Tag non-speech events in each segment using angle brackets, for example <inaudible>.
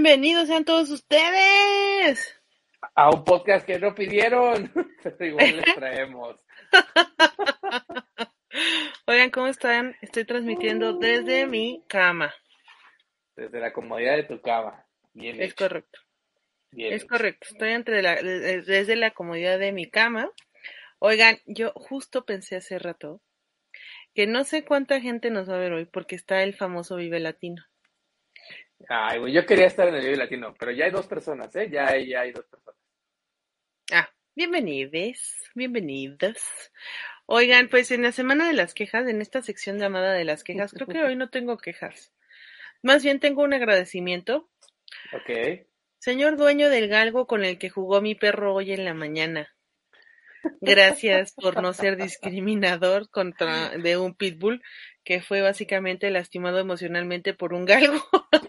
Bienvenidos sean todos ustedes. a un podcast que no pidieron, <laughs> pero igual les traemos. <laughs> Oigan, ¿cómo están? Estoy transmitiendo desde mi cama. Desde la comodidad de tu cama. Bien Es hecho, correcto. bien Es hecho. correcto. Estoy entre la, de- desde la comodidad de mi cama. Oigan, yo justo pensé hace rato que no sé cuánta gente nos va a ver hoy porque está el famoso Vive Latino. Ay, güey, yo quería estar en el Vive Latino, pero ya hay dos personas, ¿eh? Ya hay, ya hay dos personas. Ah, bienvenidos, bienvenidos. Oigan, pues en la semana de las quejas, en esta sección llamada de las quejas, creo que hoy no tengo quejas. Más bien tengo un agradecimiento. Ok. Señor dueño del galgo con el que jugó mi perro hoy en la mañana. Gracias por no ser discriminador contra de un pitbull que fue básicamente lastimado emocionalmente por un galgo. <laughs>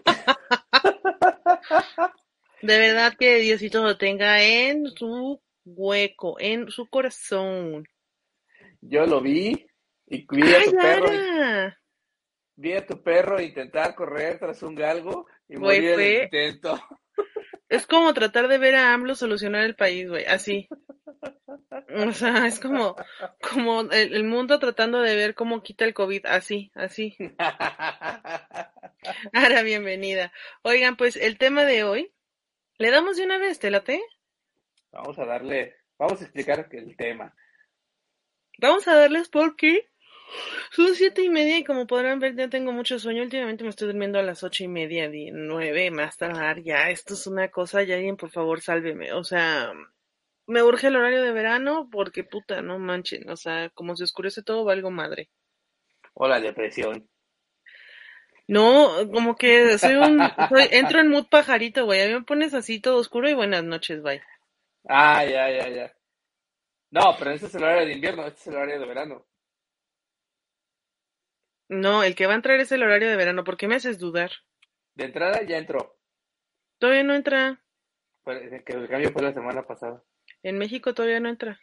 De verdad que Diosito lo tenga en su hueco, en su corazón. Yo lo vi y vi a ¡Ay, tu perro, vi a tu perro intentar correr tras un galgo y Güey, morir el intento. Es como tratar de ver a AMLO solucionar el país, güey, así. O sea, es como, como el, el mundo tratando de ver cómo quita el COVID, así, así. <laughs> <laughs> Ahora, bienvenida. Oigan, pues el tema de hoy, ¿le damos de una vez, te late? Vamos a darle, vamos a explicar el tema. Vamos a darles porque son siete y media y como podrán ver ya tengo mucho sueño. Últimamente me estoy durmiendo a las ocho y media, di- nueve, más tardar. Ya, esto es una cosa, ya alguien por favor sálveme. O sea, me urge el horario de verano porque puta, no manchen. O sea, como se oscurece todo, valgo madre. O la depresión. No, como que soy un, soy- entro en mood pajarito, güey. A mí me pones así todo oscuro y buenas noches, bye. Ah, ya, ya, ya. No, pero este es el horario de invierno, este es el horario de verano. No, el que va a entrar es el horario de verano. ¿Por qué me haces dudar? De entrada ya entró. Todavía no entra. Fue- Que el cambio fue la semana pasada. En México todavía no entra.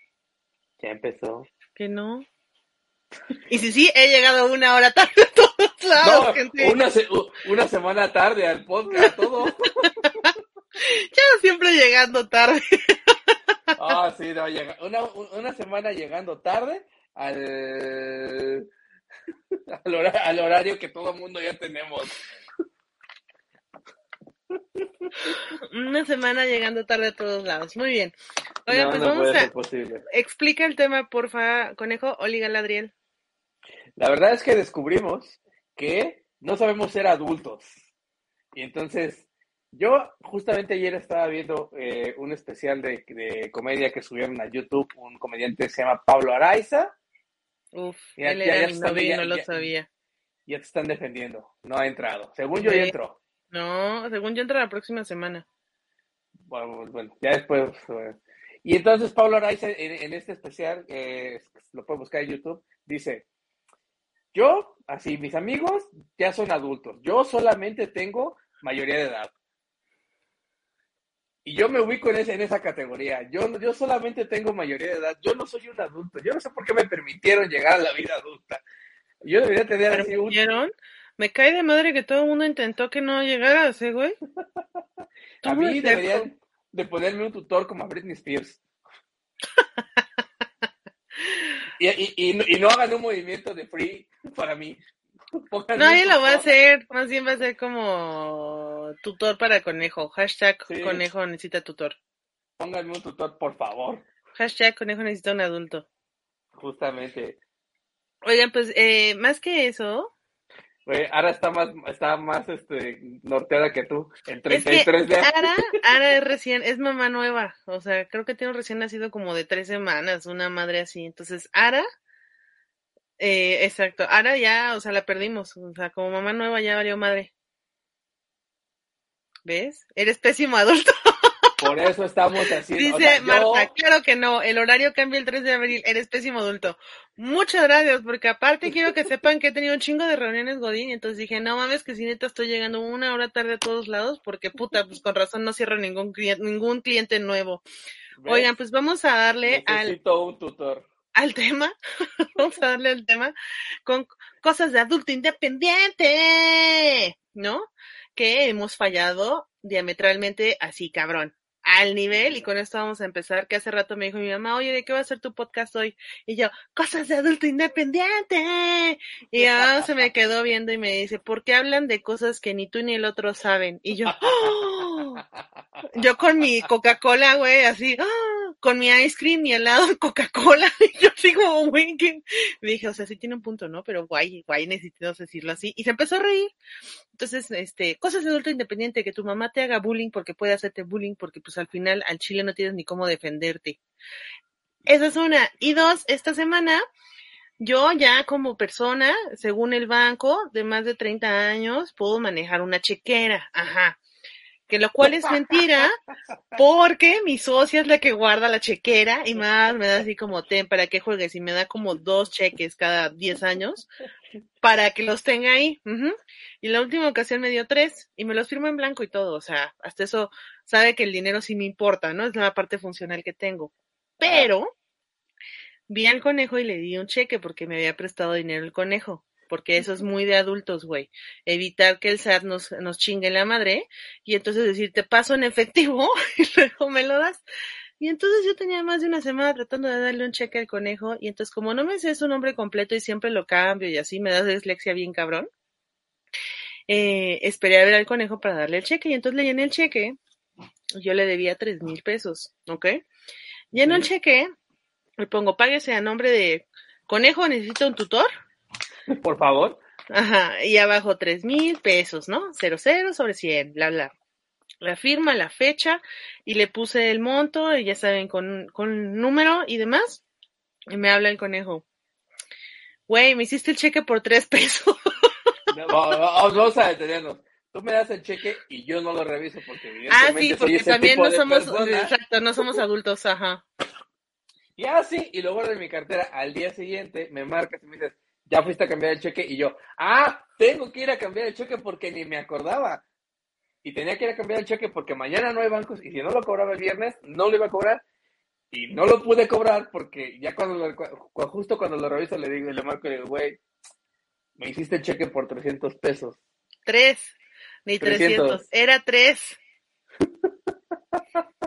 Ya empezó. Que no. <laughs> Y si sí, he llegado una hora tarde a todos lados, No, gente. una, se- una semana tarde al podcast, todo. <laughs> Ya siempre llegando tarde. Ah, sí, no, una, una semana llegando tarde al, <laughs> al, hora- al horario que todo el mundo ya tenemos. Una semana llegando tarde a todos lados. Muy bien. Oigan, No, pues no vamos a... posible. Explica el tema, porfa, conejo. Oli Galadriel. La verdad es que descubrimos que no sabemos ser adultos. Y entonces, yo justamente ayer estaba viendo eh, un especial de, de comedia que subieron a YouTube, un comediante que se llama Pablo Araiza, Uf, Ya- él ya- era ya mi está, novio y ya- no lo sabía. ya te están defendiendo. No ha entrado. Según yo, ya entró. No, según yo entra la próxima semana. Bueno, bueno, ya después. eh, Y entonces Pablo Araiza en, en este especial, eh, lo pueden buscar en YouTube, dice, yo, así, mis amigos ya son adultos, yo solamente tengo mayoría de edad. Y yo me ubico en, ese- en esa categoría, yo, yo solamente tengo mayoría de edad, yo no soy un adulto, yo no sé por qué me permitieron llegar a la vida adulta. Yo debería tener así un... Me cae de madre que todo el mundo intentó que no llegaras, ¿eh, güey? A mí deberían de ponerme un tutor como a Britney Spears. <laughs> Y, y, y, no- y no hagan un movimiento de free para mí. <laughs> Pónganme Nadie lo va a hacer, más bien va a ser como tutor para conejo. Hashtag Sí. conejo necesita tutor. pónganme un tutor, por favor. Hashtag conejo necesita un adulto. Justamente. Oigan, pues eh, más que eso, Güey, Ara está más, está más este, norteada que tú, en es que 33 días. Ara, Ara es recién, es mamá nueva, o sea, creo que tiene un recién nacido como de tres semanas, una madre así. Entonces, Ara, eh, exacto, Ara ya, o sea, la perdimos, o sea, como mamá nueva ya valió madre. ¿Ves? Eres pésimo adulto. Por eso estamos haciendo. Dice o sea, yo- Marta, claro que no, el horario cambia el 3 de abril, eres pésimo adulto. Muchas gracias, porque aparte <laughs> quiero que sepan que he tenido un chingo de reuniones Godín, y entonces dije, no mames, que si neta estoy llegando una hora tarde a todos lados, porque puta, pues con razón no cierro ningún cliente, ningún cliente nuevo. ¿ves? Oigan, pues vamos a darle al, Necesito un tutor. al tema, <laughs> vamos a darle al tema con cosas de adulto independiente, ¿no? Que hemos fallado diametralmente así, cabrón. Al nivel, y con esto vamos a empezar, que hace rato me dijo mi mamá, oye, ¿de qué va a ser tu podcast hoy? Y yo, cosas de adulto independiente. Y ya <laughs> se me quedó viendo y me dice, ¿por qué hablan de cosas que ni tú ni el otro saben? Y yo, ¡oh! yo con mi Coca-Cola, güey, así, ¡ah! con mi ice cream y helado de <laughs> Coca-Cola. Y yo como, güey, que... Dije, o sea, sí tiene un punto, ¿no? Pero guay, guay, necesitamos decirlo así. Y se empezó a reír. Entonces, este, cosas de adulto independiente, que tu mamá te haga bullying porque puede hacerte bullying, porque pues al final al chile no tienes ni cómo defenderte. Esa es una. Y dos, esta semana, yo ya como persona, según el banco, de más de 30 años, puedo manejar una chequera. Ajá. Que lo cual es mentira, porque mi socia es la que guarda la chequera y más me da así como ten para que juegues y me da como dos cheques cada 10 años para que los tenga ahí. Y la última ocasión me dio tres y me los firmó en blanco y todo. O sea, hasta eso sabe que el dinero sí me importa, ¿no? Es la parte funcional que tengo. Pero vi al conejo y le di un cheque porque me había prestado dinero el conejo. Porque eso es muy de adultos, güey. Evitar que el SAT nos, nos chingue la madre y entonces decir, te paso en efectivo <laughs> y luego me lo das. Y entonces yo tenía más de una semana tratando de darle un cheque al conejo y entonces como no me sé su nombre completo y siempre lo cambio y así me da dislexia bien cabrón, eh, esperé a ver al conejo para darle el cheque y entonces le llené el cheque. Yo le debía tres mil pesos, ¿ok? Lleno el cheque, le pongo páguese a nombre de conejo, necesito un tutor. <laughs> Por favor. Ajá, y abajo tres mil pesos, ¿no? Cero cero sobre cien, bla, bla. La firma, la fecha, y le puse el monto, y ya saben, con, con número y demás. Y me habla el conejo. Güey, me hiciste el cheque por tres pesos. <laughs> No, Vamos vamos a detenernos. Tú me das el cheque y yo no lo reviso porque ah, evidentemente sí, soy porque también no somos, persona. exacto, no somos adultos, ajá. Y así, y lo guardo en mi cartera. Al día siguiente me marcas y me dices, ya fuiste a cambiar el cheque. Y yo, ah, tengo que ir a cambiar el cheque porque ni me acordaba. Y tenía que ir a cambiar el cheque porque mañana no hay bancos. Y si no lo cobraba el viernes, no lo iba a cobrar. Y no lo pude cobrar porque ya cuando lo, justo cuando lo reviso le digo, le marco y le digo, güey, me hiciste el cheque por 300 pesos. Tres, ni 300. trescientos, era tres. <laughs>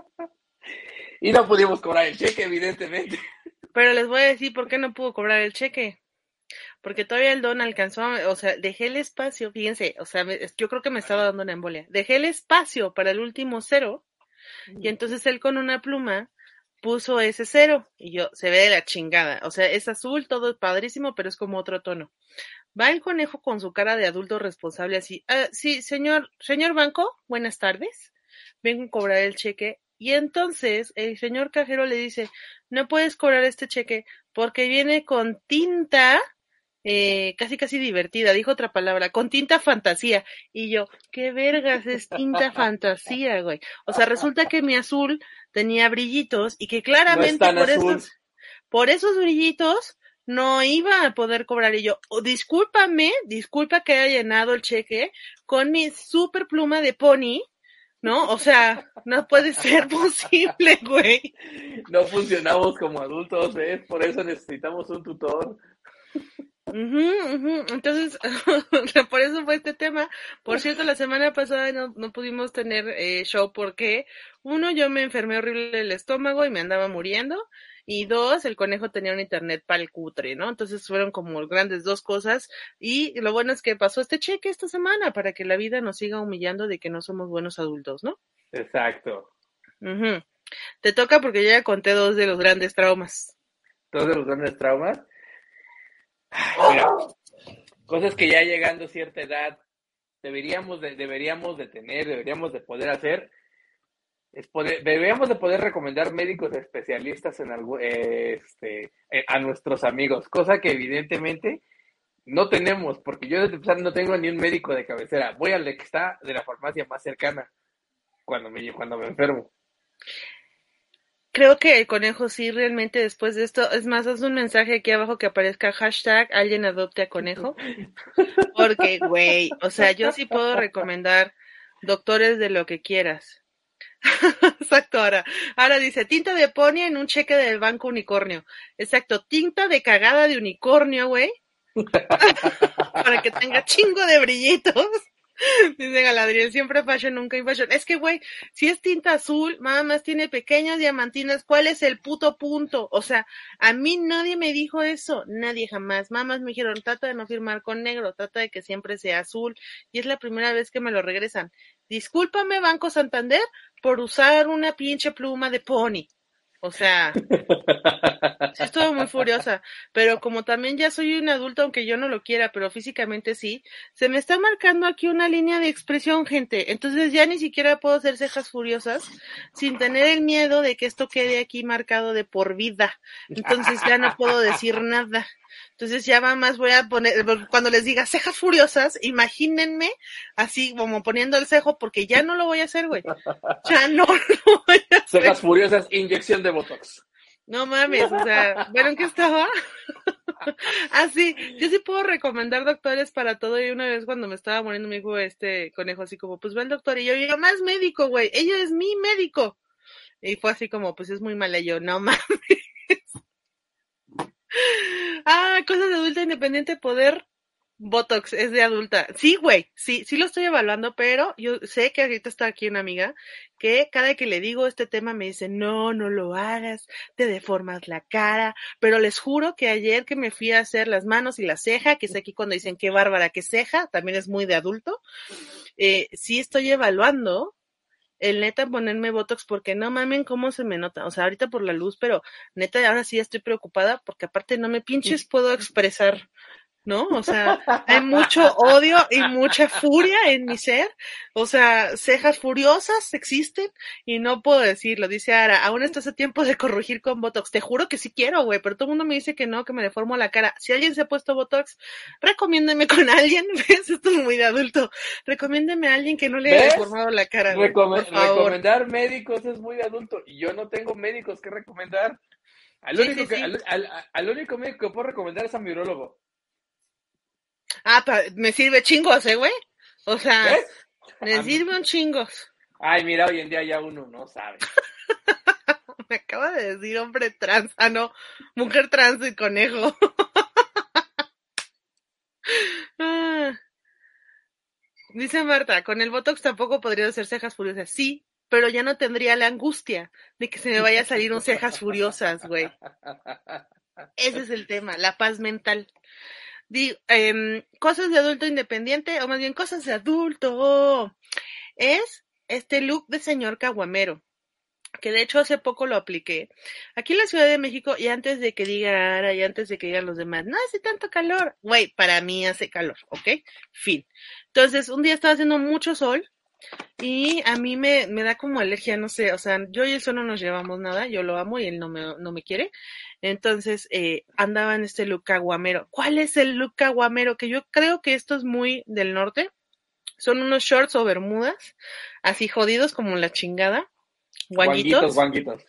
Y no pudimos cobrar el cheque, evidentemente. Pero les voy a decir por qué no pudo cobrar el cheque. Porque todavía el don alcanzó, o sea, dejé el espacio, fíjense, o sea, me- yo creo que me estaba dando una embolia. Dejé el espacio para el último cero y entonces él con una pluma puso ese cero y yo, se ve de la chingada. O sea, es azul, todo es padrísimo, pero es como otro tono. Va el conejo con su cara de adulto responsable así, "Ah, sí, señor, señor banco, buenas tardes. Vengo a cobrar el cheque. Y entonces el señor cajero le dice, no puedes cobrar este cheque porque viene con tinta, eh, casi casi divertida, dijo otra palabra, con tinta fantasía. Y yo, ¿qué vergas es tinta <laughs> fantasía, güey? O sea, resulta que mi azul tenía brillitos y que claramente por azul. esos, por esos brillitos no iba a poder cobrar. Y yo, "Oh, discúlpame, disculpa que haya llenado el cheque con mi super pluma de pony, ¿no? O sea, no puede ser <laughs> posible, güey. No funcionamos como adultos, ¿ves? Por eso necesitamos un tutor. Ujú, ujú. Entonces, <laughs> por eso fue este tema. Por cierto, la semana pasada no, no pudimos tener eh, show porque, uno, yo me enfermé horrible del estómago y me andaba muriendo. Y dos, el conejo tenía un internet pal cutre, ¿no? Entonces fueron como grandes dos cosas. Y lo bueno es que pasó este cheque esta semana para que la vida nos siga humillando de que no somos buenos adultos, ¿no? Exacto. Te toca porque yo ya conté dos de los grandes traumas. Todos los grandes traumas. Mira, cosas que ya llegando a cierta edad deberíamos de, deberíamos de tener, deberíamos de poder hacer. Es deberíamos de poder recomendar médicos especialistas en algo, eh, este, eh, a nuestros amigos, cosa que evidentemente no tenemos, porque yo desde empezar no tengo ni un médico de cabecera. Voy al que está de la farmacia más cercana cuando me, cuando me enfermo. Creo que el conejo sí realmente después de esto, es más, haz un mensaje aquí abajo que aparezca hashtag alguien adopte a conejo. Porque, güey, o sea, yo sí puedo recomendar doctores de lo que quieras. <laughs> Exacto, ahora. Ahora dice, tinta de pony en un cheque del banco unicornio. Exacto, tinta de cagada de unicornio, güey. <laughs> Para que tenga chingo de brillitos. <laughs> Dice Galadriel, siempre fashion, nunca infashion. Es que, güey, si es tinta azul, nada más tiene pequeñas diamantinas, ¿cuál es el puto punto? O sea, a mí nadie me dijo eso, nadie jamás. Mamás me dijeron, trata de no firmar con negro, trata de que siempre sea azul. Y es la primera vez que me lo regresan. Discúlpame, Banco Santander, por usar una pinche pluma de pony. O sea, <laughs> sí estuve muy furiosa, pero como también ya soy un adulto, aunque yo no lo quiera, pero físicamente sí, se me está marcando aquí una línea de expresión, gente. Entonces ya ni siquiera puedo hacer cejas furiosas sin tener el miedo de que esto quede aquí marcado de por vida. Entonces ya no puedo decir nada. Entonces ya va más voy a poner, cuando les diga cejas furiosas, imagínenme así como poniendo el cejo, porque ya no lo voy a hacer, güey. Ya no <laughs> lo voy a hacer. Cejas furiosas, inyección de Botox. No mames, o sea, ¿vieron que estaba? <laughs> así, yo sí puedo recomendar doctores para todo. Y una vez cuando me estaba muriendo me dijo este conejo así como, pues ve al doctor. Y yo, yo más médico, güey, ella es mi médico. Y fue así como, pues es muy mala. Y yo, no mames. Ah, cosas de adulta independiente, poder Botox es de adulta. Sí, güey, sí, sí lo estoy evaluando, pero yo sé que ahorita está aquí una amiga que cada que le digo este tema me dice, no, no lo hagas, te deformas la cara, pero les juro que ayer que me fui a hacer las manos y la ceja, que es aquí cuando dicen qué bárbara, qué ceja, también es muy de adulto, eh, sí estoy evaluando el neta ponerme Botox porque no mamen cómo se me nota. O sea, ahorita por la luz, pero neta ahora sí estoy preocupada porque aparte no me pinches puedo expresar. ¿No? O sea, hay mucho odio y mucha furia en mi ser. O sea, cejas furiosas existen y no puedo decirlo. Dice Ara, aún estás a tiempo de corregir con Botox. Te juro que sí quiero, güey, pero todo el mundo me dice que no, que me deformo la cara. Si alguien se ha puesto Botox, recomiéndeme con alguien. <laughs> ¿Ves? Esto es muy de adulto. Recomiéndeme a alguien que no le haya deformado la cara. por favor. recomendar médicos es muy de adulto y yo no tengo médicos que recomendar. Al Sí, único, sí, que, sí. Al, al- al único médico que puedo recomendar es a mi urólogo. Ah, pa- me sirve chingos, ¿eh, güey? O sea, ¿Ves? me A mí- sirve un chingos. Ay, mira, hoy en día ya uno no sabe. <laughs> Me acaba de decir hombre trans. Ah, no, mujer trans y conejo. <laughs> Ah. Dice Marta, con el Botox tampoco podría hacer cejas furiosas. Sí, pero ya no tendría la angustia de que se me vaya a salir un cejas furiosas, güey. <laughs> Ese es el tema, la paz mental. Em, cosas de adulto independiente, o más bien cosas de adulto. Es este look de señor caguamero que de hecho hace poco lo apliqué. Aquí en la Ciudad de México, y antes de que diga Ara, y antes de que digan los demás, no hace tanto calor. Güey, para mí hace calor, ¿ok? Fin. Entonces, un día estaba haciendo mucho sol, y a mí me, me da como alergia, no sé, o sea, yo y el sol no nos llevamos nada, yo lo amo y él no me, no me quiere. Entonces, eh, andaba en este look caguamero. ¿Cuál es el look caguamero? Que yo creo que esto es muy del norte. Son unos shorts o bermudas, así jodidos como la chingada. Guanguitos Guanguitos,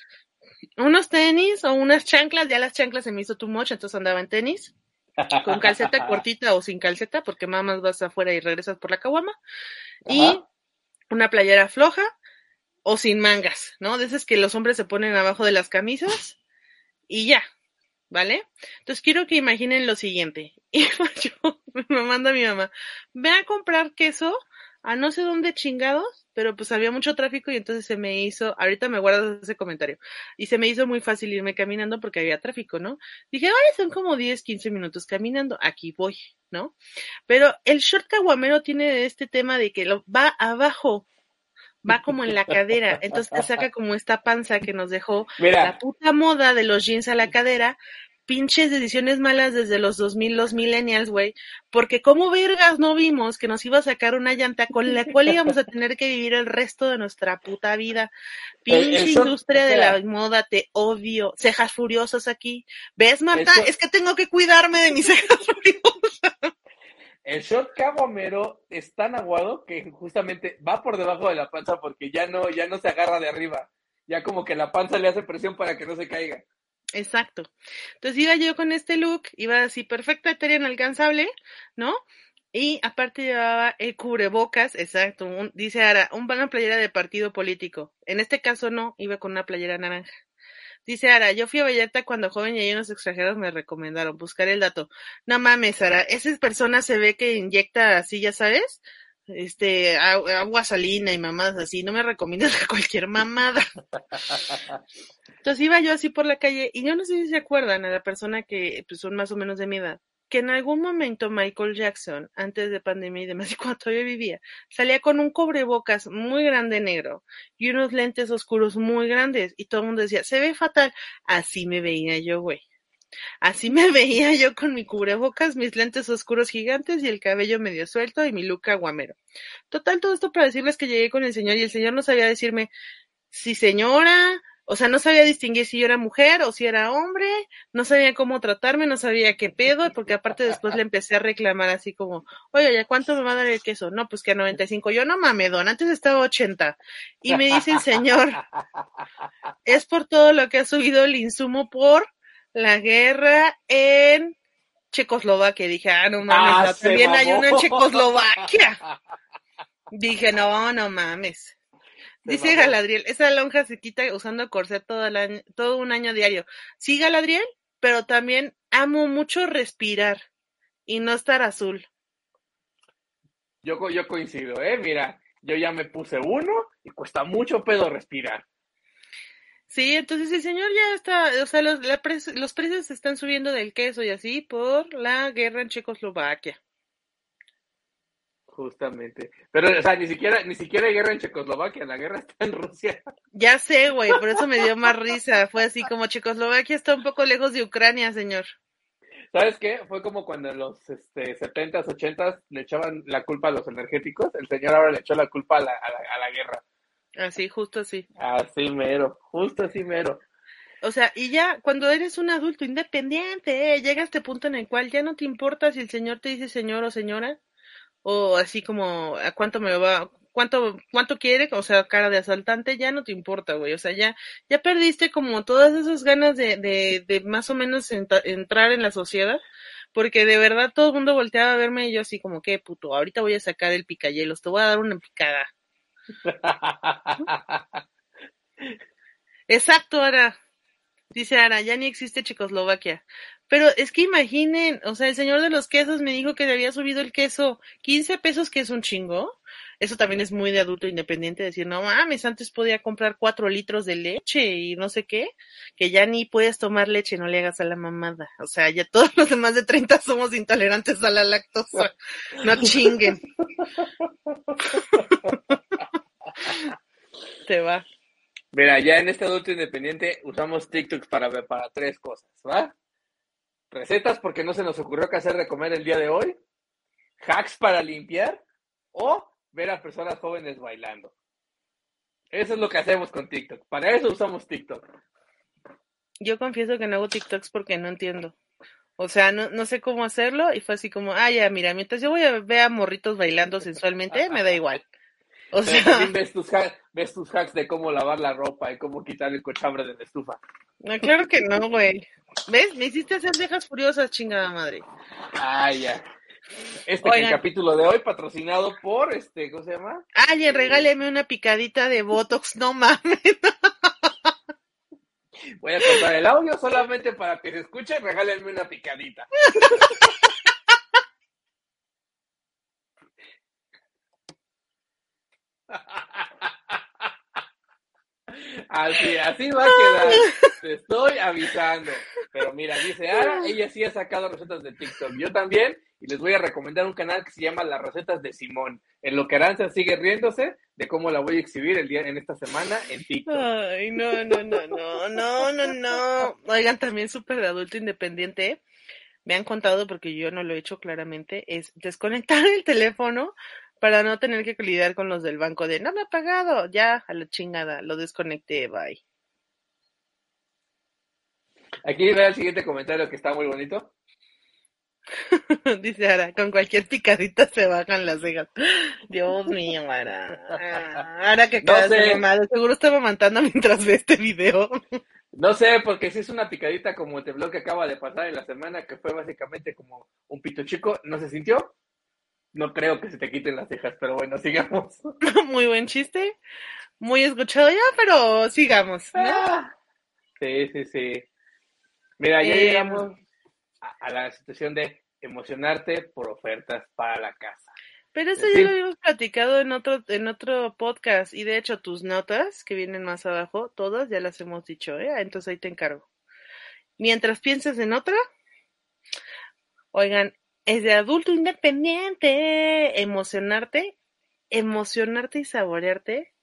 unos tenis o unas chanclas, ya las chanclas se me hizo too much, entonces andaba en tenis, con calceta <laughs> cortita o sin calceta, porque mamás vas afuera y regresas por la caguama, y. una playera floja o sin mangas, ¿no? De esas que los hombres se ponen abajo de las camisas y ya, ¿vale? Entonces quiero que imaginen lo siguiente. <laughs> Y yo, me manda mi mamá, ve a comprar queso a no sé dónde chingados, pero pues había mucho tráfico y entonces se me hizo, ahorita me guardas ese comentario, y se me hizo muy fácil irme caminando porque había tráfico, ¿no? Dije, vale, son como 10, 15 minutos caminando, aquí voy, ¿no? Pero el short caguamero tiene este tema de que lo va abajo, va como en la cadera, entonces te saca como esta panza que nos dejó Mira. la puta moda de los jeans a la cadera, pinches decisiones malas desde los 2000, los millennials, güey, porque como vergas no vimos que nos iba a sacar una llanta con la cual íbamos a tener que vivir el resto de nuestra puta vida. <laughs> Pinche industria de la moda, te odio. Cejas furiosas aquí. ¿Ves, Marta? Eso- Es que tengo que cuidarme de mis <laughs> cejas furiosas. El short caguamero es tan aguado que justamente va por debajo de la panza porque ya no, ya no se agarra de arriba. Ya como que la panza le hace presión para que no se caiga. Exacto. Entonces iba yo con este look, iba así perfecta, etérea, inalcanzable, ¿no? Y aparte llevaba el cubrebocas, exacto, dice Ara, un, una playera de partido político. En este caso no, iba con una playera naranja. Dice Ara, yo fui a Vallarta cuando joven y ahí unos extranjeros me recomendaron, buscaré el dato. No mames, Ara, esa persona se ve que inyecta así, ya sabes, este, agu- agua salina y mamadas así, no me recomiendas <laughs> cualquier mamada. Entonces iba yo así por la calle y yo no sé si se acuerdan a la persona que pues, son más o menos de mi edad, que en algún momento Michael Jackson, antes de pandemia y demás, y <laughs> cuando todavía vivía, salía con un cubrebocas muy grande negro y unos lentes oscuros muy grandes y todo el mundo decía, se ve fatal. Así me veía yo, güey. Así me <laughs> veía yo con mi cubrebocas, mis lentes oscuros gigantes y el cabello medio suelto y mi look aguamero. Total, todo esto para decirles que llegué con el señor y el señor no sabía decirme si señora, o sea, no sabía distinguir si yo era mujer o si era hombre, no sabía cómo tratarme, no sabía qué pedo, porque aparte después le empecé a reclamar así como, oye, ¿ya cuánto me va a dar el queso? No, pues que a 95. Yo no mames, don, antes estaba a 80. Y me dice el señor, <laughs> es por todo lo que ha subido el insumo por la guerra en Checoslovaquia. Dije, ah, no mames, Ah, también hay una en Checoslovaquia. <laughs> Dije, no, no mames. Se Dice mamó. Galadriel, esa lonja se quita usando corset todo, el año, todo un año diario. Sí, Galadriel, pero también amo mucho respirar y no estar azul. Yo, yo coincido, ¿eh? Mira, yo ya me puse uno y cuesta mucho pedo respirar. Sí, entonces el señor ya está, o sea, los, la los precios se están subiendo del queso y así por la guerra en Checoslovaquia. Justamente. Pero, o sea, ni siquiera, ni siquiera hay guerra en Checoslovaquia, la guerra está en Rusia. Ya sé, güey, por eso me dio más risa. Fue así como Checoslovaquia está un poco lejos de Ucrania, señor. ¿Sabes qué? Fue como cuando en los este, 70s, 80s le echaban la culpa a los energéticos. El señor ahora le echó la culpa a la, a la, a la guerra. Así, justo así. Así mero, justo así mero. O sea, y ya cuando eres un adulto independiente, eh, llega a este punto en el cual ya no te importa si el señor te dice señor o señora, o así como a cuánto me lo va, cuánto, cuánto quiere, o sea, cara de asaltante, ya no te importa, güey. O sea, ya, ya perdiste como todas esas ganas de, de, de más o menos entra- entrar en la sociedad. Porque de verdad todo el mundo volteaba a verme y yo así como, qué puto, ahorita voy a sacar el picayelos, te voy a dar una picada. Exacto, Ara. Dice Ara, ya ni existe Checoslovaquia. Pero es que imaginen, o sea, el señor de los quesos me dijo que le había subido el queso 15 pesos, que es un chingo. Eso también es muy de adulto independiente, decir, no mames, antes podía comprar cuatro litros de leche y no sé qué, que ya ni puedes tomar leche, no le hagas a la mamada. O sea, ya todos los demás de 30 somos intolerantes a la lactosa. No chinguen. <laughs> Te va. Mira, ya en este adulto independiente usamos TikToks para, ver- para tres cosas, ¿va? Recetas porque no se nos ocurrió qué hacer de comer el día de hoy, hacks para limpiar o ver a personas jóvenes bailando. Eso es lo que hacemos con TikTok. Para eso usamos TikTok. Yo confieso que no hago TikToks porque no entiendo. O sea, no, no sé cómo hacerlo y fue así como, ah, ya, mira, mientras yo voy a ver a morritos bailando sensualmente, me da igual. O Pero sea, también ves tus, ves tus hacks de cómo lavar la ropa y cómo quitar el cochambre de la estufa. no, claro que no, güey. ¿Ves? Me hiciste hacer viejas furiosas, chingada madre. Ah, ya. Este Oigan. el capítulo de hoy patrocinado por este, ¿cómo se llama? Alguien, regáleme una picadita de Botox, no mames. Voy a cortar el audio solamente para que se escuche. Regálenme una picadita. <laughs> Así, así va a quedar. Te estoy avisando. Pero mira, dice Ara, ella sí ha sacado recetas de TikTok. Yo también, y les voy a recomendar un canal que se llama Las Recetas de Simón. En lo que Aranza sigue riéndose de cómo la voy a exhibir el día en esta semana en TikTok. Ay, no, no, no, no, no, no, no. Oigan, también súper de adulto independiente. Me han contado, porque yo no lo he hecho claramente, es desconectar el teléfono para no tener que lidiar con los del banco de no me ha pagado, ya, a la chingada, lo desconecté, bye. Aquí veo el siguiente comentario que está muy bonito. <laughs> Dice Ara, con cualquier picadita se bajan las cejas. Dios mío, Ara. Ara que No acabas de sé. seguro estaba amamantando mientras ve este video. No sé, porque si es una picadita como el blog que acaba de pasar en la semana, que fue básicamente como un pito chico, ¿no se sintió? No creo que se te quiten las cejas, pero bueno, sigamos. <laughs> Muy buen chiste, muy escuchado ya, pero sigamos, ¿no? Ah, Sí, sí, sí. Mira, ya Eh, llegamos a, a la situación de emocionarte por ofertas para la casa. Pero eso ya lo habíamos platicado en otro, en otro podcast, y de hecho tus notas, que vienen más abajo, todas ya las hemos dicho, ¿eh? Entonces ahí te encargo. Mientras pienses en otra, oigan, es de adulto independiente, emocionarte, emocionarte y saborearte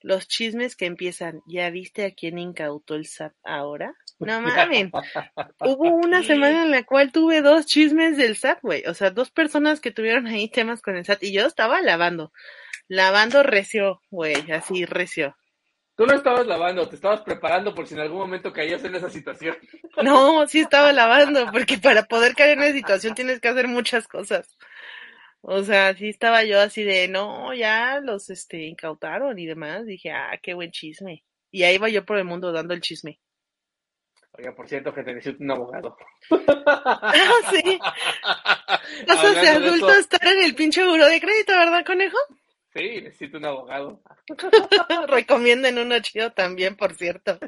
los chismes que empiezan. ¿Ya viste a quién incautó el SAT ahora? No <laughs> mames. Hubo una semana en la cual tuve dos chismes del SAT, güey. O sea, dos personas que tuvieron ahí temas con el SAT y yo estaba lavando. Lavando recio, güey, así recio. Tú no estabas lavando, te estabas preparando por si en algún momento caías en esa situación. No, sí estaba lavando, porque para poder caer en una situación tienes que hacer muchas cosas. O sea, sí estaba yo así de, no, ya los este incautaron y demás. Dije, ah, qué buen chisme. Y ahí iba yo por el mundo dando el chisme. Oiga, por cierto, que te necesito un abogado. Ah, <laughs> sí. <laughs> Cosas de adulto estar en el pinche buro de crédito, ¿verdad, conejo? Sí, necesito un abogado. <laughs> Recomienden uno chido también, por cierto.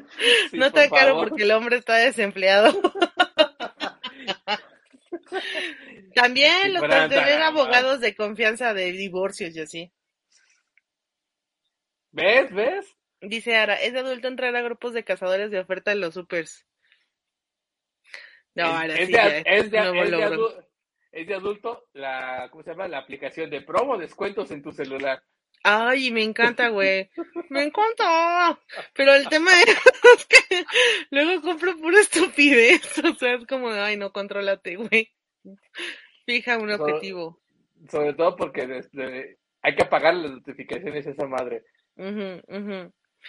Sí, no por tan caro porque el hombre está desempleado. <laughs> También Si lo amables. abogados de confianza de divorcios y así. ¿Ves? ¿Ves? Dice Ara, es de adulto entrar a grupos de cazadores de oferta en los supers. No, ahora es sí, de, ya, es, de, es de es de adulto la, ¿cómo se llama? La aplicación de promo descuentos en tu celular. Ay, me encanta, güey. <laughs> Me encanta. Pero el tema <laughs> es que luego compro pura estupidez. <laughs> O sea, es como ay, no, contrólate, güey. Fija un objetivo. Sobre todo porque desde- hay que apagar las notificaciones a esa madre.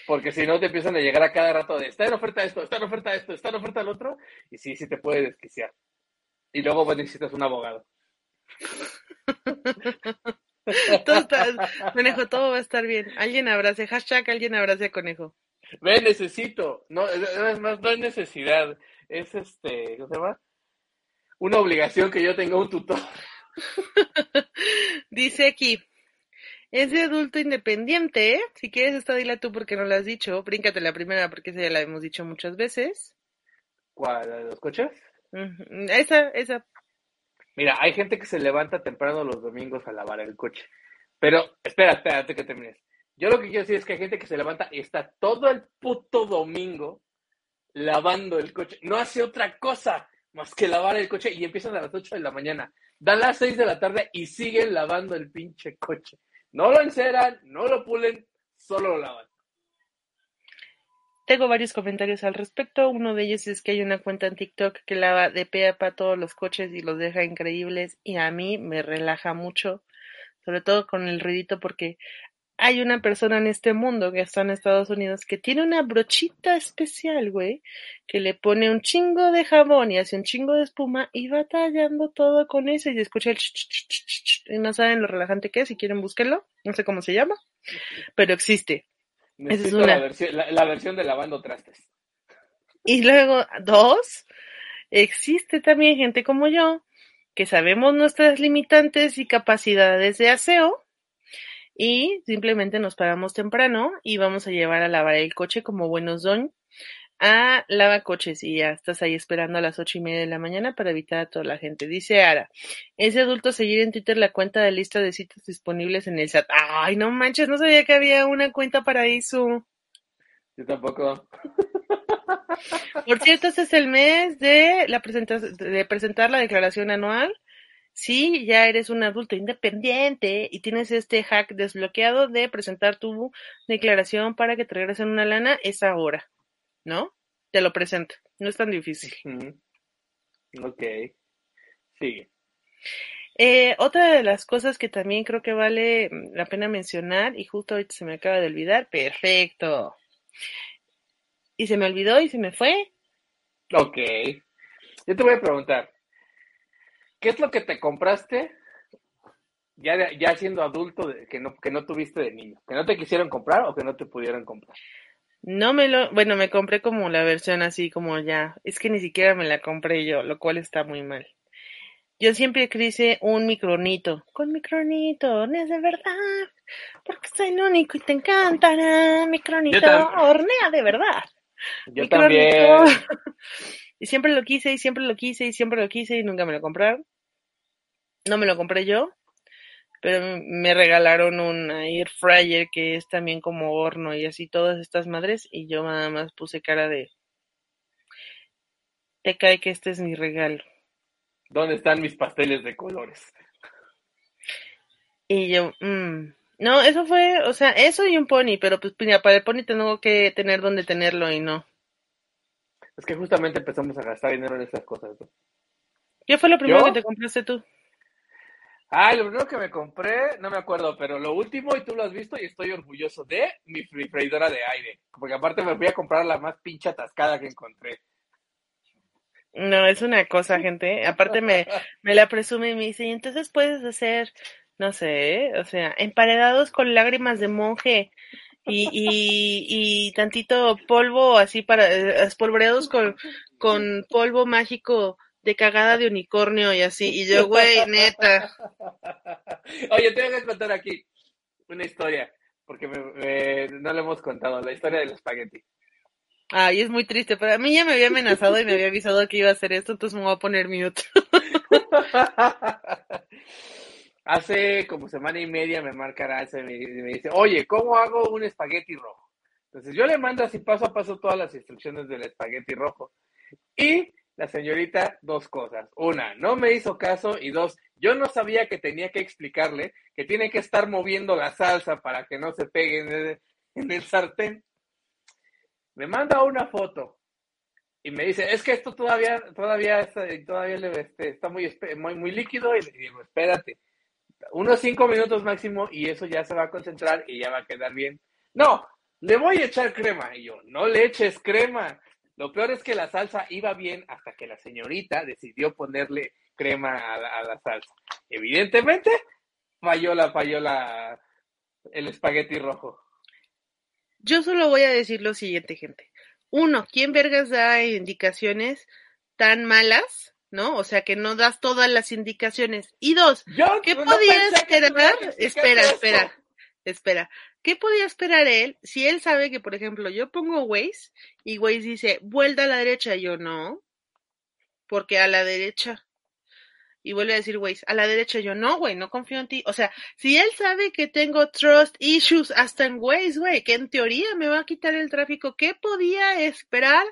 Porque si no te empiezan a llegar a cada rato de está en oferta esto, está en oferta esto, está en oferta el otro. Y sí, sí te puede desquiciar. Y luego pues, necesitas un abogado. <laughs> Todo está, conejo, todo va a estar bien. Alguien abrace, hashtag alguien abrace a conejo. Ve, necesito. No, es es más, no es necesidad. Es este, ¿cómo se llama? Una obligación que yo tenga un tutor. <laughs> Dice aquí, es de adulto independiente, ¿eh? Si quieres esta dila tú porque no la has dicho, bríncate la primera porque esa ya la hemos dicho muchas veces. ¿Cuál? ¿La de los coches? Esa, esa. Mira, hay gente que se levanta temprano los domingos a lavar el coche. Pero, espera, espérate que termines. Yo lo que quiero decir es que hay gente que se levanta y está todo el puto domingo lavando el coche. No hace otra cosa más que lavar el coche y empiezan a las 8 de la mañana. Dan las 6 de la tarde y siguen lavando el pinche coche. No lo enceran, no lo pulen, solo lo lavan. Tengo varios comentarios al respecto. Uno de ellos es que hay una cuenta en TikTok que lava de pe a todos los coches y los deja increíbles y a mí me relaja mucho, sobre todo con el ruidito porque hay una persona en este mundo que está en Estados Unidos que tiene una brochita especial, güey, que le pone un chingo de jabón y hace un chingo de espuma y va tallando todo con eso y escucha el ch, ch, ch, y no saben lo relajante que es, si quieren búsquenlo, no sé cómo se llama, pero existe. Necesito una. la, versión, la, la versión de lavando trastes. Y luego, dos, existe también gente como yo que sabemos nuestras limitantes y capacidades de aseo y simplemente nos paramos temprano y vamos a llevar a lavar el coche como buenos don a lavacoches y ya estás ahí esperando a las ocho y media de la mañana para evitar a toda la gente. Dice Ara, es de adulto seguir en Twitter la cuenta de lista de citas disponibles en el SAT. Ay, no manches, no sabía que había una cuenta para eso. Yo tampoco. Por cierto, este es el mes de, la presenta- de presentar la declaración anual. Si ya eres un adulto independiente y tienes este hack desbloqueado de presentar tu declaración para que te regresen una lana, es ahora, ¿no? Te lo presento. No es tan difícil. Ok. Sigue. Eh, otra de las cosas que también creo que vale mm, la pena mencionar, y justo ahorita se me acaba de olvidar, perfecto. Y se me olvidó y se me fue. Ok. Yo te voy a preguntar, ¿qué es lo que te compraste ya, ya siendo adulto que no, que no tuviste de niño? ¿Que no te quisieron comprar o que no te pudieron comprar? No me lo, bueno, me compré como la versión así como ya, es que ni siquiera me la compré yo, lo cual está muy mal. Yo siempre quise un micronito, con micronito, no es de verdad, porque soy el único y te encantará, micronito, hornea de verdad. Yo Micronito. también. <laughs> Y siempre lo quise y siempre lo quise y siempre lo quise y nunca me lo compraron. No me lo compré yo, pero me regalaron un air fryer que es también como horno y así todas estas madres y yo nada más puse cara de te cae que este es mi regalo. ¿Dónde están mis pasteles de colores? Y yo, mm, no, eso fue, o sea, eso y un pony, pero pues mira, para el pony tengo que tener donde tenerlo y no. Es que justamente empezamos a gastar dinero en esas cosas. ¿no? ¿Qué fue lo primero ¿Yo? que te compraste tú? Ah, lo primero que me compré, no me acuerdo, pero lo último, y tú lo has visto, y estoy orgulloso de mi freidora de aire. Porque aparte me fui a comprar la más pinche atascada que encontré. No, es una cosa, gente. Aparte me, me la presume y me dice, y entonces puedes hacer, no sé, o sea, emparedados con lágrimas de monje y, y, y tantito polvo así para, eh, espolvoreados con, con polvo mágico de cagada de unicornio y así. Y yo, güey, neta. <laughs> Oye, te voy a contar aquí una historia, porque me- me- no lo hemos contado, la historia del espagueti. Ay, es muy triste, pero a mí ya me había amenazado y me había avisado que iba a hacer esto, entonces me voy a poner mute. <laughs> Hace como semana y media me marca Aranza y me, me dice, oye, ¿cómo hago un espagueti rojo? Entonces yo le mando así paso a paso todas las instrucciones del espagueti rojo. Y la señorita, dos cosas. Una, no me hizo caso y dos, yo no sabía que tenía que explicarle que tiene que estar moviendo la salsa para que no se pegue en el, en el sartén. Me manda una foto y me dice, es que esto todavía, todavía, está, este, muy, líquido y le digo, espérate, unos cinco minutos máximo y eso ya se va a concentrar y ya va a quedar bien. No, le voy a echar crema. Y yo, no le eches crema. Lo peor es que la salsa iba bien hasta que la señorita decidió ponerle crema a la, a la salsa. Evidentemente, falló la, falló la, el espagueti rojo. Yo solo voy a decir lo siguiente, gente. Uno, ¿quién vergas da indicaciones tan malas? ¿No? O sea, que no das todas las indicaciones. Y dos, Yo ¿qué no podía pensé que tuviera esperar? que Espera, espera, espera. ¿Qué podía esperar él si él sabe que, por ejemplo, yo pongo Waze y Waze dice, vuelta a la derecha? Y yo, no, porque a la derecha. Y vuelve a decir Waze, a la derecha. Yo, no, güey, no confío en ti. O sea, si él sabe que tengo trust issues hasta en Waze, güey, que en teoría me va a quitar el tráfico, ¿qué podía esperar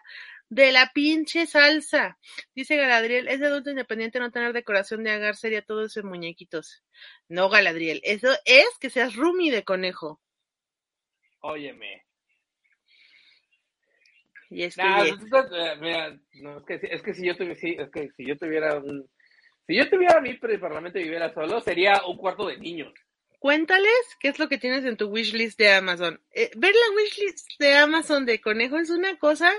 de la pinche salsa? Dice Galadriel, es de adulto independiente no tener decoración de agar, sería todo eso en muñequitos. No, Galadriel, eso es que seas roomie de conejo. Óyeme. Y es que Nah, eh, mira, no, es que, si- es que si yo tuviera, sí, es que si yo tuviera un, si yo tuviera mi parlamento y viviera solo, sería un cuarto de niños. Cuéntales qué es lo que tienes en tu wishlist de Amazon. Eh, ver la wishlist de Amazon de conejo es una cosa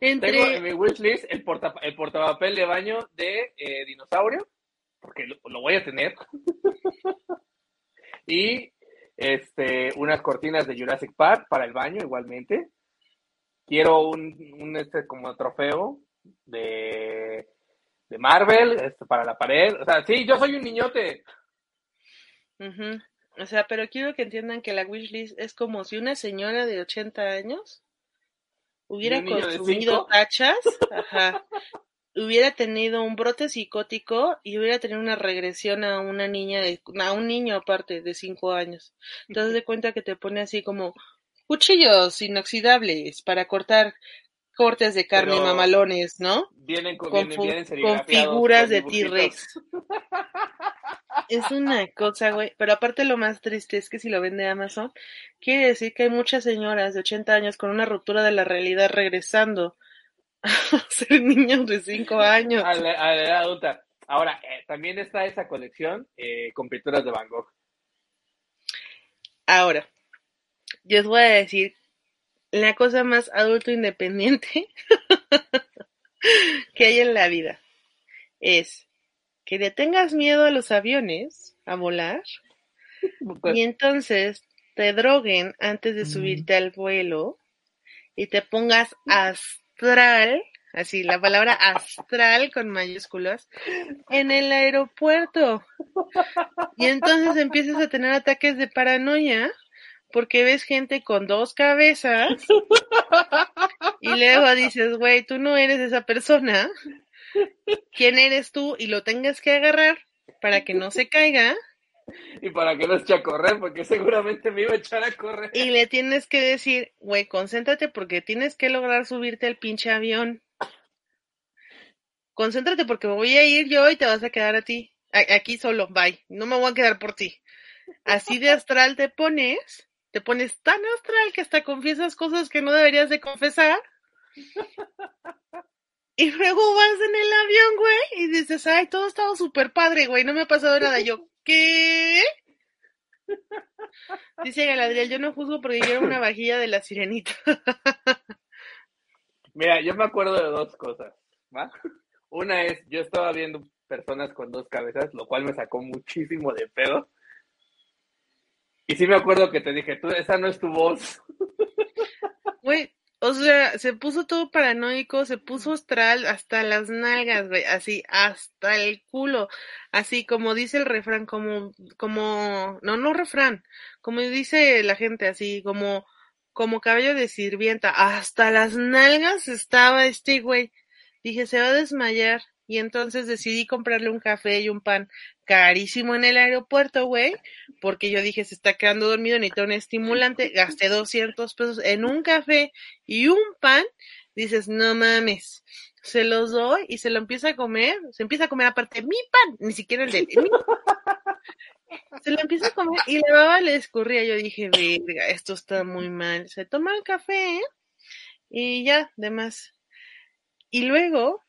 entre... Tengo en mi wishlist el, porta, el portapapel de baño de eh, dinosaurio, porque lo, lo voy a tener. <laughs> y este, unas cortinas de Jurassic Park para el baño igualmente. Quiero un, un este como trofeo de, de Marvel este, para la pared. O sea, sí, yo soy un niñote. Ujú. O sea, pero quiero que entiendan que la wishlist es como si una señora de 80 años hubiera consumido tachas, ajá, hubiera tenido un brote psicótico y hubiera tenido una regresión a una niña de, a un niño aparte de 5 años. Das de cuenta que te pone así como cuchillos inoxidables para cortar cortes de carne Pero- mamalones, ¿no? Vienen con, Con, vienen, fu- vienen con serigrafiados, figuras con de. T-Rex. <laughs> Es una cosa, güey. Pero aparte lo más triste es que si lo vende Amazon, quiere decir que hay muchas señoras de 80 años con una ruptura de la realidad regresando <laughs> ser niños de 5 años. A la, a la edad adulta. Ahora, eh, también está esa colección eh, con pinturas de Van Gogh. Ahora, yo os voy a decir la cosa más adulto independiente <laughs> que hay en la vida. Es que le tengas miedo a los aviones, a volar, Pues, y entonces te droguen antes de subirte al vuelo y te pongas astral, así la palabra astral con mayúsculas, en el aeropuerto. Y entonces empiezas a tener ataques de paranoia porque ves gente con dos cabezas y luego dices, güey, tú no eres esa persona. ¿Quién eres tú? Y lo tengas que agarrar para que no se caiga Y para que no eche a correr, porque seguramente me iba a echar a correr. y le tienes que decir, güey, concéntrate porque tienes que lograr subirte al pinche avión. Concéntrate porque me voy a ir yo y te vas a quedar a ti. Aquí solo, bye. No me voy a quedar por ti. Así de astral te pones, te pones tan astral que hasta confiesas cosas que no deberías de confesar. Y luego vas en el avión, güey, y dices, ay, todo ha estado súper padre, güey, no me ha pasado nada. Yo, ¿qué? Dice Galadriel, yo no juzgo porque quiero una vajilla de la sirenita. <laughs> Mira, yo me acuerdo de dos cosas, ¿va? Una es, yo estaba viendo personas con dos cabezas, lo cual me sacó muchísimo de pedo. Y sí me acuerdo que te dije, tú, esa no es tu voz. Güey, o sea, se puso todo paranoico, se puso astral hasta las nalgas, güey, así, hasta el culo, así como dice el refrán, como, como, no, no refrán, como dice la gente, así, como, como cabello de sirvienta, hasta las nalgas estaba este güey. Dije, se va a desmayar. Y entonces decidí comprarle un café y un pan carísimo en el aeropuerto, güey, porque yo dije, se está quedando dormido, necesita un estimulante. Gasté 200 pesos en un café y un pan. Dices, no mames. Se los doy y se lo empieza a comer. Se empieza a comer aparte mi pan, ni siquiera el de mi se lo empieza a comer y la baba le escurría. Yo dije, verga, esto está muy mal. Se toma el café ¿eh? y ya, demás. Y luego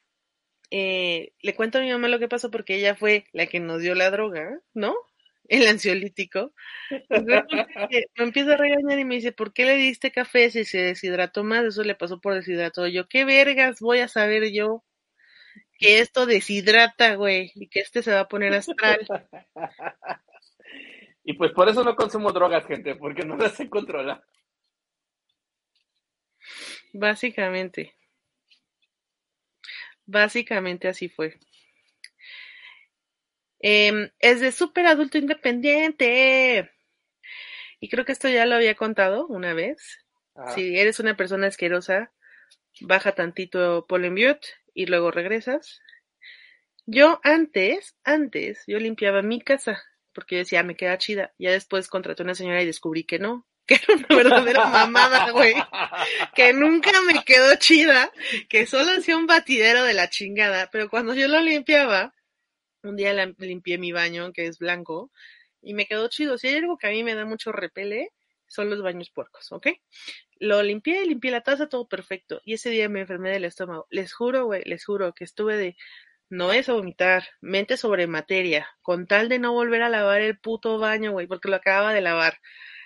eh, le cuento a mi mamá lo que pasó porque ella fue la que nos dio la droga, ¿no? El ansiolítico. Me empieza a regañar y me dice, ¿por qué le diste café si se deshidrató más? Eso le pasó por deshidratado. Yo, ¿qué vergas voy a saber yo? Que esto deshidrata, güey, y que este se va a poner astral. <laughs> Y pues por eso no consumo drogas, gente, porque no las sé controlar. Básicamente. Básicamente así fue. Em, es de súper adulto independiente. Y creo que esto ya lo había contado una vez. Si eres una persona asquerosa, baja tantito Paul en mute y luego regresas. Yo antes, antes, yo limpiaba mi casa porque yo decía, "Ah, me queda chida. Ya después contraté a una señora y descubrí que no, <laughs> que era una verdadera mamada, güey que nunca me quedó chida, que solo hacía un batidero de la chingada, pero cuando yo lo limpiaba, un día limpié mi baño, que es blanco, y me quedó chido. Si hay algo que a mí me da mucho repele, son los baños puercos, ¿ok? Lo limpié, limpié la taza, todo perfecto. Y ese día me enfermé del estómago. Les juro, güey, les juro que estuve de, no es vomitar, mente sobre materia, con tal de no volver a lavar el puto baño, güey, porque lo acababa de lavar.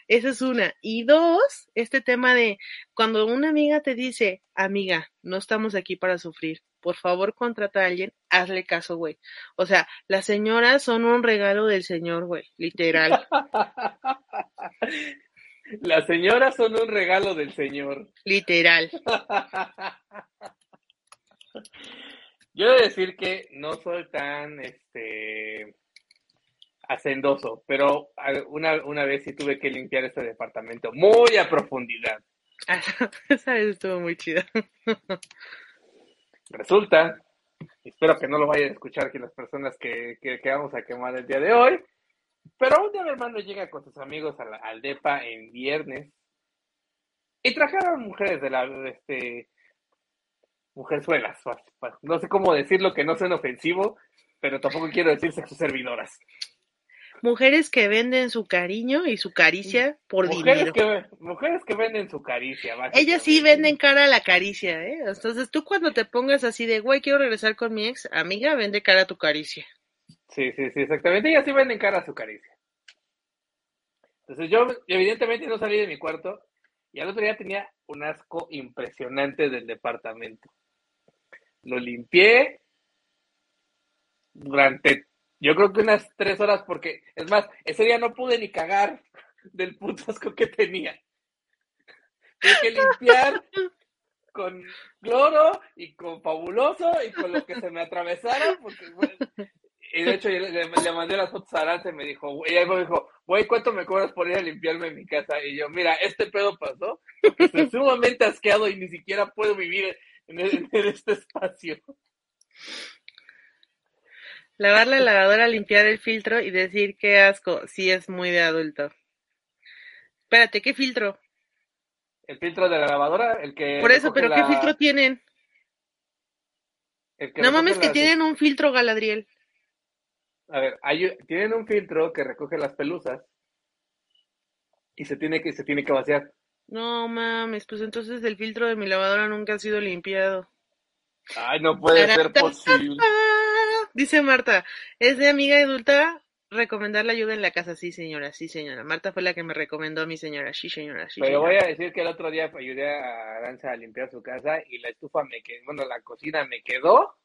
Esa es una. Y dos, este tema de cuando una amiga te dice, amiga, no estamos aquí para sufrir, por favor contrata a alguien, hazle caso, güey. O sea, las señoras son un regalo del señor, güey, literal, <laughs> Las señoras son un regalo del señor. literal. <laughs> Yo he de decir que no soy tan este hacendoso, pero a- una, una vez sí tuve que limpiar este departamento muy a profundidad. <laughs> Esa vez estuvo muy chida. <laughs> Resulta, espero que no lo vayan a escuchar aquí las personas que, que, que vamos a quemar el día de hoy, pero un día mi hermano llega con sus amigos a la- al DEPA en viernes y trajeron mujeres de la, este, mujerzuelas. No sé cómo decirlo que no suene ofensivo, pero tampoco quiero decir sexo servidoras. Mujeres que venden su cariño y su caricia por Mujeres dinero. que, mujeres que venden su caricia, Ellas sí venden cara a la caricia, ¿eh? Entonces tú cuando te pongas así de, güey, quiero regresar con mi ex, amiga, vende cara a tu caricia. Sí, sí, sí, exactamente. Ellas sí venden cara a su caricia. Entonces yo, evidentemente, no salí de mi cuarto y al otro día tenía un asco impresionante del departamento. Lo limpié durante, yo creo que unas tres horas, porque, es más, ese día no pude ni cagar del puto asco que tenía. Tuve que limpiar con cloro y con fabuloso y con lo que se me atravesara, porque, bueno, y de hecho, yo le, mandé las fotos a Aranza y me dijo, ella me dijo, güey, ¿cuánto me cobras por ir a limpiarme mi casa? Y yo, mira, este pedo pasó, estoy <laughs> sumamente asqueado y ni siquiera puedo vivir en, en- en este espacio. Lavar la lavadora, limpiar el filtro y decir qué asco, sí es muy de adulto. Espérate, ¿qué filtro? El filtro de la lavadora, el que Por eso, pero ¿qué filtro tienen? el que No mames que las- tienen un filtro, Galadriel. A ver, hay- tienen un filtro que recoge las pelusas y se tiene que, se tiene que vaciar. No mames, pues entonces el filtro de mi lavadora nunca ha sido limpiado. Ay, no puede ser posible. Dice Marta, es de amiga adulta recomendar la ayuda en la casa. Sí, señora, sí, señora. Marta fue la que me recomendó a mi señora. Sí, señora, sí, Pero señora. voy a decir que el otro día ayudé a Aranza a limpiar su casa y la estufa me quedó, bueno, la cocina me quedó.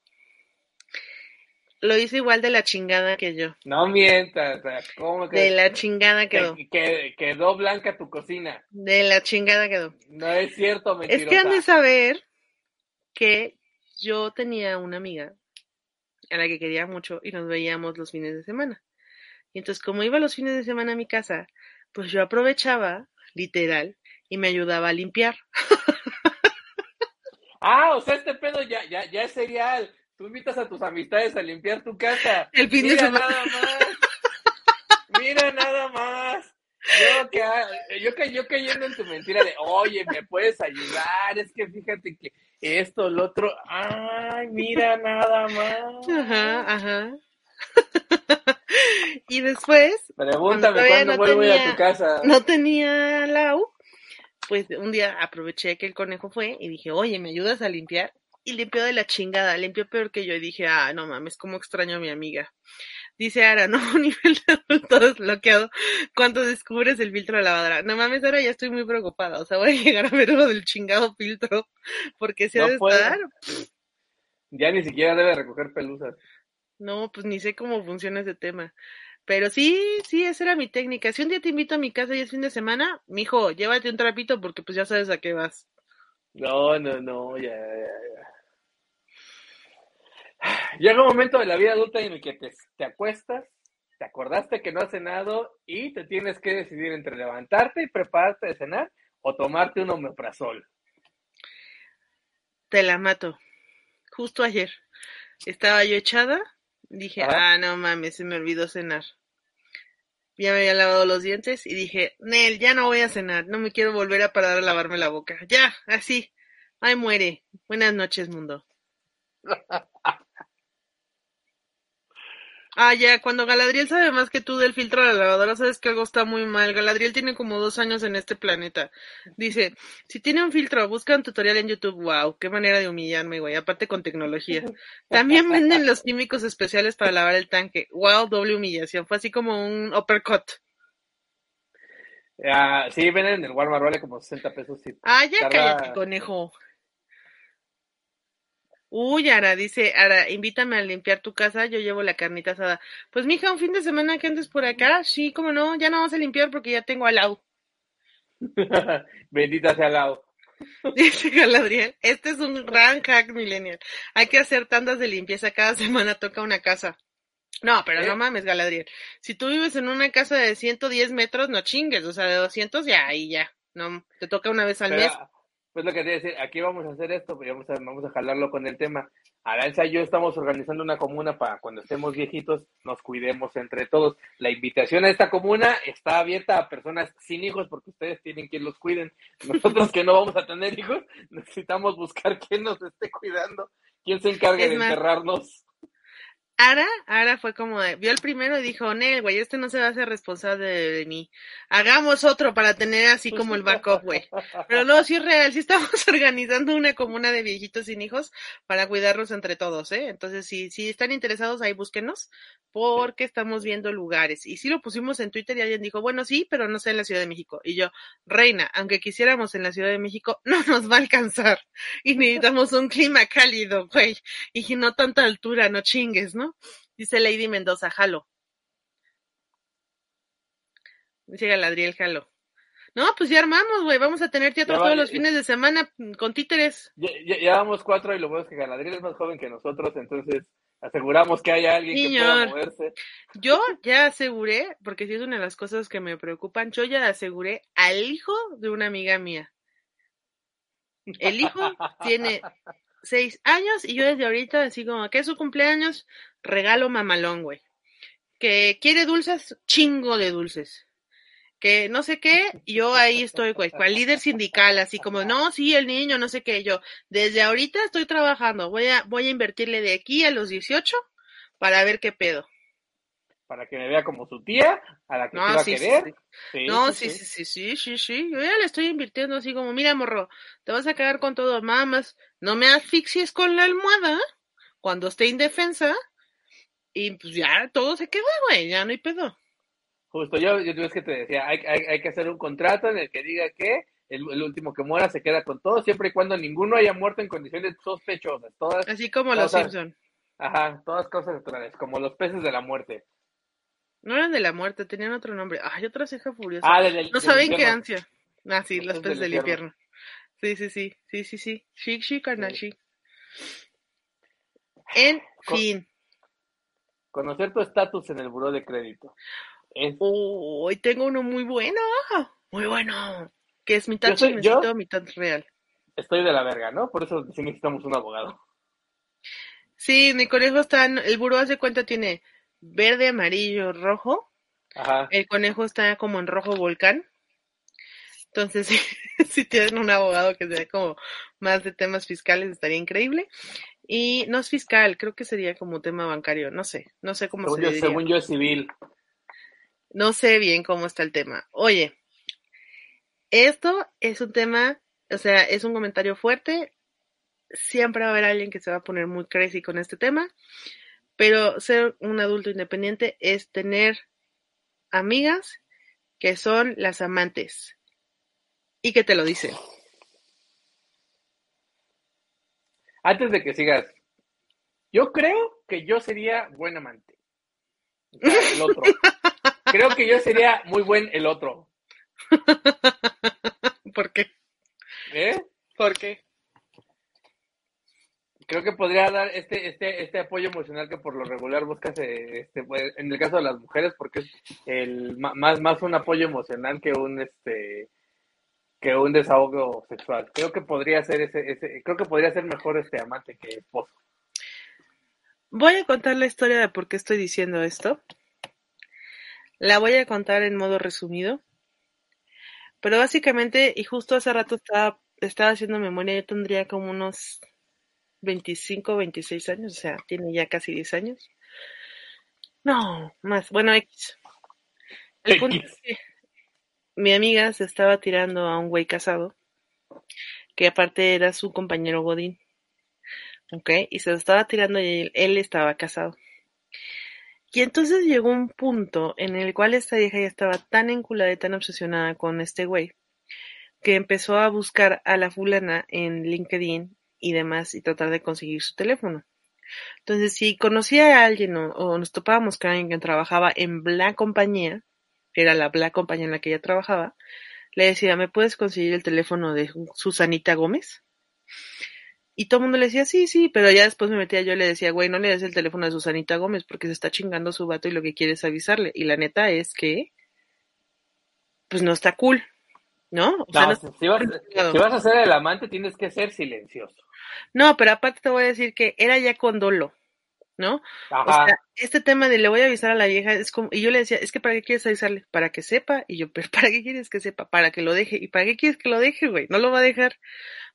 Lo hizo igual de la chingada que yo. No mientas, ¿cómo que De la chingada quedó. que- que- quedó blanca tu cocina? De la chingada quedó. No es cierto, Es mentirosa. que han de saber que yo tenía una amiga a la que quería mucho y nos veíamos los fines de semana. Y entonces, como iba los fines de semana a mi casa, pues yo aprovechaba, literal, y me ayudaba a limpiar. <laughs> Ah, o sea, este pedo ya, ya, ya es serial. Tú invitas a tus amistades a limpiar tu casa. El fin de Mira semana. nada más. Mira nada más. Yo, que, yo, que, yo cayendo en tu mentira de, oye, me puedes ayudar, es que fíjate que esto, lo otro, ay, mira nada más. Ajá, ajá. <laughs> y después, Pregúntame cuándo no vuelvo a ir a tenía- tu casa. no tenía la U, pues un día aproveché que el conejo fue y dije, oye, ¿me ayudas a limpiar? Y limpió de la chingada, limpió peor que yo y dije, ah, no mames, cómo extraño a mi amiga. Dice Ara, no, <laughs> nivel de adulto desbloqueado. Cuando descubres el filtro de lavadora. No mames, ahora ya estoy muy preocupada. O sea, voy a llegar a ver lo del chingado filtro. Porque se ha No de puedo. estar. Ya ni siquiera debe recoger pelusas. No, pues ni sé cómo funciona ese tema. Pero sí, sí, esa era mi técnica. Si un día te invito a mi casa y es fin de semana, mijo, llévate un trapito porque pues ya sabes a qué vas. No, no, no, ya, ya, ya. Llega un momento de la vida adulta en el que te, te acuestas, te acordaste que no has cenado y te tienes que decidir entre levantarte y prepararte de cenar o tomarte un omeprazol. Te la mato. Justo ayer estaba yo echada, dije, Ajá. ah, no mames, se me olvidó cenar. Ya me había lavado los dientes y dije, Nel, ya no voy a cenar, no me quiero volver a parar a lavarme la boca. Ya, así. Ay, muere. Buenas noches, mundo. <laughs> Ah, ya, cuando Galadriel sabe más que tú del filtro de la lavadora, sabes que algo está muy mal. Galadriel tiene como dos años en este planeta. Dice, si tiene un filtro, busca un tutorial en YouTube. Wow, qué manera de humillarme, güey. Aparte con tecnología. También venden los químicos especiales para lavar el tanque. Wow, doble humillación. Fue así como un uppercut. Ah, sí, ven en el Walmart, vale como 60 pesos. Ah, ya Tarda- cállate, conejo. Uy, Ara, dice, Ara, invítame a limpiar tu casa, yo llevo la carnita asada. Pues mija, un fin de semana que andes por acá, sí, cómo no, ya no vamos a limpiar porque ya tengo al lado. <laughs> Bendita sea Lau. <laughs> Dice Galadriel, este es un gran hack millennial. Hay que hacer tandas de limpieza cada semana, toca una casa. No, pero ¿Eh? no mames, Galadriel. Si tú vives en una casa de 110 metros, no chingues, o sea, de 200 ya, ahí ya. No, te toca una vez al Pero, mes. Pues lo que te decir, aquí vamos a hacer esto, pues vamos a, vamos a jalarlo con el tema. Aranza y yo estamos organizando una comuna para cuando estemos viejitos nos cuidemos entre todos. La invitación a esta comuna está abierta a personas sin hijos porque ustedes tienen quien los cuiden. Nosotros que no vamos a tener hijos necesitamos buscar quién nos esté cuidando, quién se encargue Es de más, enterrarnos. Ara, Ara fue como de, vio el primero y dijo, Nel, güey, este no se va a hacer responsable de, de mí. Hagamos otro para tener así como el backup, güey. Pero no, sí es real, sí estamos <laughs> organizando una comuna de viejitos sin hijos para cuidarlos entre todos, ¿eh? Entonces, si, si están interesados, ahí búsquenos, porque estamos viendo lugares. Y sí lo pusimos en Twitter y alguien dijo, bueno, sí, pero no sé en la Ciudad de México. Y yo, reina, aunque quisiéramos en la Ciudad de México, <laughs> no nos va a alcanzar. Y necesitamos un clima cálido, güey. Y no tanta altura, no chingues, ¿no? Dice Lady Mendoza, jalo. Dice Galadriel, jalo. No, pues ya armamos, güey. Vamos a tener teatro Ya todos los fines de semana con títeres. Ya, ya, ya vamos cuatro y lo bueno es que Galadriel es más joven que nosotros, entonces aseguramos que haya alguien que pueda Señor. moverse. Yo ya aseguré, porque sí es una de las cosas que me preocupan, yo ya aseguré al hijo de una amiga mía. El hijo tiene <laughs> seis años y yo desde ahorita, así como que es su cumpleaños, regalo mamalón, güey. Que quiere dulces, chingo de dulces. Que no sé qué, yo ahí estoy, güey, cual líder sindical, así como, no, sí, el niño, no sé qué, yo, desde ahorita estoy trabajando, voy a, voy a invertirle de aquí a los 18 para ver qué pedo. Para que me vea como su tía, a la que No, a sí, sí, querer. sí. Sí, No, sí, sí, sí, sí, sí, sí, sí. Yo ya le estoy invirtiendo así como, mira, morro, te vas a quedar con todo, mamas. No me asfixies con la almohada cuando esté indefensa. Y pues ya todo se queda, güey, ya no hay pedo. Justo, yo, yo es que te decía, hay, hay, hay que hacer un contrato en el que diga que el, el último que muera se queda con todo, siempre y cuando ninguno haya muerto en condiciones sospechosas. Todas, Así como los Cosas- Simpson. ajá, todas cosas naturales, como los peces de la muerte. No eran de la muerte, tenían otro nombre. Ay, otra ceja furiosa. Ah, del, no saben qué ansia. Ah, sí, Los los peces del del infierno. Sí, sí, sí, sí, sí, sí. Chic, chic, carnal, Sí. En fin. Conocer tu estatus en el buró de crédito. Es, Hoy tengo uno muy bueno. Muy bueno. Que es mitad chismecito, mitad real. estoy de la verga, ¿no? Por eso sí necesitamos un abogado. Sí, mi conejo está, en- el buró hace cuenta tiene verde, amarillo, rojo. Ajá. El conejo está como en rojo volcán. Entonces, si, <laughs> si tienen un abogado que sea como más de temas fiscales, estaría increíble. Y no es fiscal, creo que sería como tema bancario, no sé, no sé cómo Según se yo, diría. según yo es civil. No sé bien cómo está el tema. Oye, esto es un tema, o sea, es un comentario fuerte. Siempre va a haber alguien que se va a poner muy crazy con este tema. Pero ser un adulto independiente es tener amigas que son las amantes y que te lo dicen. Antes de que sigas, yo creo que yo sería buen amante. El otro. <laughs> Creo que yo sería muy buen el otro. ¿Por qué? ¿Eh? ¿Por qué? Creo que podría dar este, este, este apoyo emocional que por lo regular buscas eh, este, pues, en el caso de las mujeres, porque es el más, más un apoyo emocional que un este que un desahogo sexual. Creo que podría ser ese, ese, creo que podría ser mejor este amante que esposo. Voy a contar la historia de por qué estoy diciendo esto. La voy a contar en modo resumido. Pero básicamente, y justo hace rato estaba, estaba haciendo memoria, yo tendría como unos 25, 26 años, o sea, tiene ya casi 10 años. No, más, bueno, X. El punto es que mi amiga se estaba tirando a un güey casado, que aparte era su compañero Godín. ¿ok? Y se lo estaba tirando y él, estaba casado. Y entonces llegó un punto en el cual esta vieja ya estaba tan enculada y tan obsesionada con este güey que empezó a buscar a la fulana en LinkedIn y demás y tratar de conseguir su teléfono. Entonces, si conocía a alguien o, o nos topábamos con alguien que trabajaba en Black compañía, era la Black compañía en la que ella trabajaba, le decía, ¿me puedes conseguir el teléfono de Susanita Gómez? Y todo el mundo le decía, sí, sí, pero ya después me metía yo y le decía, güey, no le des el teléfono de Susanita Gómez porque se está chingando su vato y lo que quiere es avisarle. Y la neta es que, pues no está cool. ¿no? O sea, No, si vas, si vas a ser el amante, tienes que ser silencioso. No, pero aparte te voy a decir que era ya con dolo, ¿no? O sea, este tema de le voy a avisar a la vieja es como, y yo le decía, es que para qué quieres avisarle, para que sepa, y yo, pero ¿para qué quieres que sepa? Para que lo deje, ¿y para qué quieres que lo deje, güey? No lo va a dejar,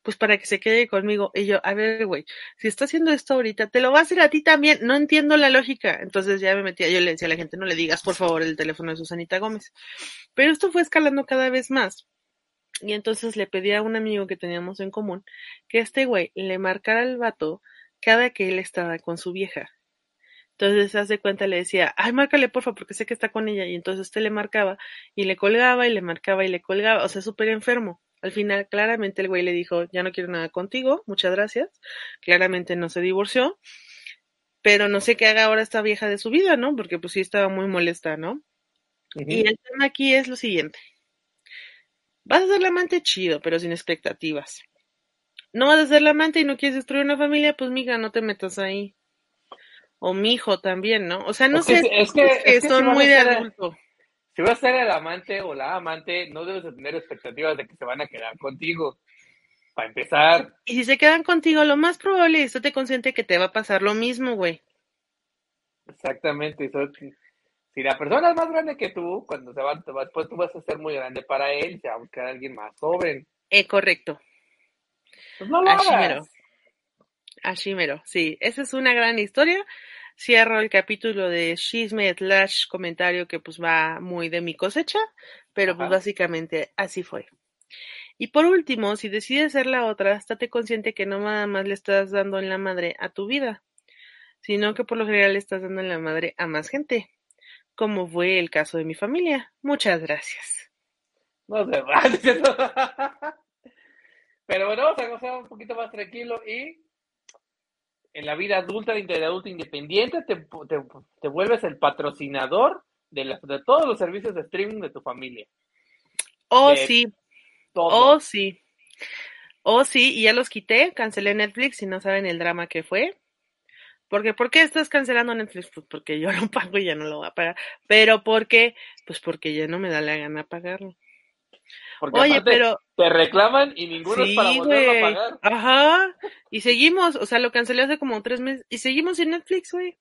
pues para que se quede conmigo. Y yo, a ver, güey, si está haciendo esto ahorita, te lo va a hacer a ti también, no entiendo la lógica. Entonces ya me metía, yo le decía a la gente, no le digas por favor el teléfono de Susanita Gómez. Pero esto fue escalando cada vez más. Y entonces le pedí a un amigo que teníamos en común que este güey le marcara al vato cada que él estaba con su vieja. Entonces, se hace cuenta, le decía, ay, márcale porfa, porque sé que está con ella. Y entonces usted le marcaba y le colgaba y le marcaba y le colgaba. O sea, súper enfermo. Al final, claramente el güey le dijo, ya no quiero nada contigo, muchas gracias. Claramente no se divorció. Pero no sé qué haga ahora esta vieja de su vida, ¿no? Porque pues sí estaba muy molesta, ¿no? Y el tema aquí es lo siguiente. Vas a ser la amante chido, pero sin expectativas. No vas a ser la amante y no quieres destruir una familia, pues mija, no te metas ahí. O mi hijo también, ¿no? O sea, no Es que sé, es que- es que que son si muy de adulto. Si vas a ser el amante o la amante, no debes de tener expectativas de que se van a quedar contigo. Para empezar, Y si se quedan contigo, lo más probable es estate consciente que te va a pasar lo mismo, güey. exactamente. eso- si la persona es más grande que tú, cuando se va, te después tú vas a ser muy grande para él se va a buscar a alguien más joven. Eh, correcto. Pues no lo Así hagas. mero. Así mero, sí. Esa es una gran historia. Cierro el capítulo de chisme slash comentario que pues va muy de mi cosecha, pero pues básicamente así fue. Y por último, si decides ser la otra, estate consciente que no nada más le estás dando en la madre a tu vida, sino que por lo general le estás dando en la madre a más gente, como fue el caso de mi familia. Muchas gracias. No se va. <laughs> Pero bueno, vamos a gozar un poquito más tranquilo y en la vida adulta, de adulto independiente, te, te, te vuelves el patrocinador de, la- de todos los servicios de streaming de tu familia. Oh, De sí, Todo. Oh, sí. Oh, sí, y ya los quité, cancelé Netflix y no saben el drama que fue. Porque, ¿por qué estás cancelando Netflix? Pues porque yo <laughs> lo pago y ya no lo voy a pagar. Pero, ¿por qué? Pues porque ya no me da la gana pagarlo. Porque Oye, pero... te reclaman y ninguno es para Sí, a pagar. Ajá. Y seguimos, o sea, lo cancelé hace como tres meses y seguimos en Netflix, güey.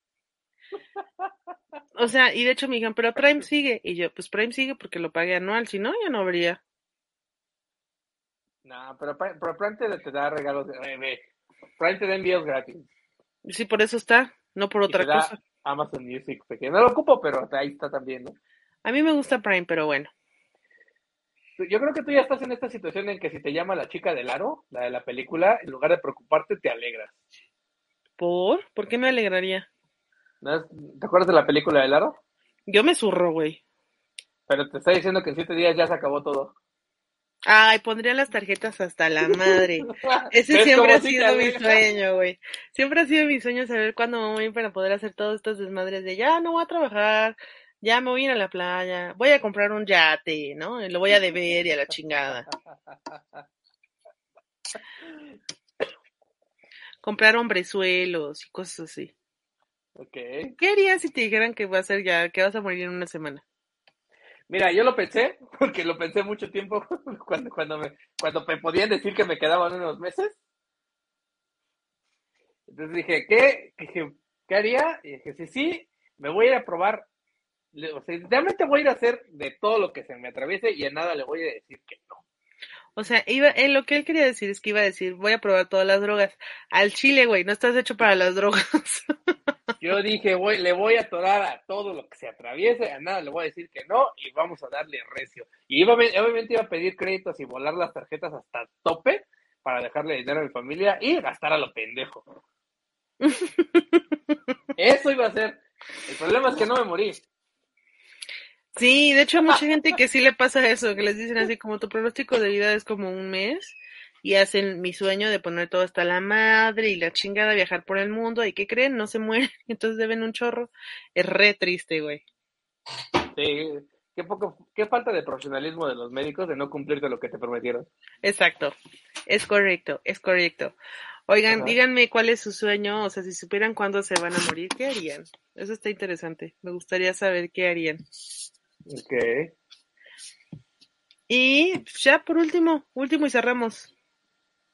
O sea, y de hecho me dijeron, pero Prime <laughs> sigue. Y yo, pues Prime sigue porque lo pagué anual, si no, ya no habría. No, pero, pero Prime te, te da regalos. eh, Prime te da envíos gratis. Sí, por eso está, no por Y otra te da cosa. Amazon Music, que no lo ocupo, pero ahí está también, ¿no? A mí me gusta Prime, pero bueno. Yo creo que tú ya estás en esta situación en que si te llama la chica del aro, la de la película, en lugar de preocuparte, te alegras. ¿Por? ¿Por qué me alegraría? ¿No es- ¿Te acuerdas de la película del aro? Yo me zurro, güey. Pero te está diciendo que en siete días ya se acabó todo. Ay, pondría las tarjetas hasta la madre. <laughs> Ese ¿Ves siempre ha sido mi alegra? sueño, güey. Siempre ha sido mi sueño saber cuándo me voy a ir para poder hacer todos estos desmadres de ya no voy a trabajar, ya me voy a ir a la playa, voy a comprar un yate, ¿no? Y lo voy a deber y a la chingada. Comprar hombrezuelos y cosas así. Ok. ¿Qué harías si te dijeran que va a ser ya, que vas a morir en una semana? Mira, yo lo pensé, porque lo pensé mucho tiempo <laughs> cuando, cuando, me, cuando me podían decir que me quedaban unos meses. Entonces dije, ¿qué? Dije, ¿qué haría? Y dije, sí, sí, me voy a ir a probar. O sea, realmente voy a ir a hacer de todo lo que se me atraviese y a nada le voy a decir que no. O sea, iba, eh, lo que él quería decir es que iba a decir, voy a probar todas las drogas. Al chile, güey, no estás hecho para las drogas. <laughs> Yo dije, voy, le voy a atorar a todo lo que se atraviese, a nada le voy a decir que no y vamos a darle recio. Y iba, obviamente iba a pedir créditos y volar las tarjetas hasta tope para dejarle dinero a mi familia y gastar a lo pendejo. <laughs> Eso iba a ser. El problema es que no me morí. Sí, de hecho, hay mucha gente que sí le pasa eso, que les dicen así como tu pronóstico de vida es como un mes y hacen mi sueño de poner todo hasta la madre y la chingada, viajar por el mundo y ¿qué creen? No se mueren, <laughs> entonces deben un chorro. Es re triste, güey. Sí, qué, poco, qué falta de profesionalismo de los médicos de no cumplirte lo que te prometieron. Exacto, es correcto, es correcto. Oigan, Ajá. díganme cuál es su sueño, o sea, si supieran cuándo se van a morir, ¿qué harían? Eso está interesante, me gustaría saber qué harían. Ok. Y ya por último, último y cerramos.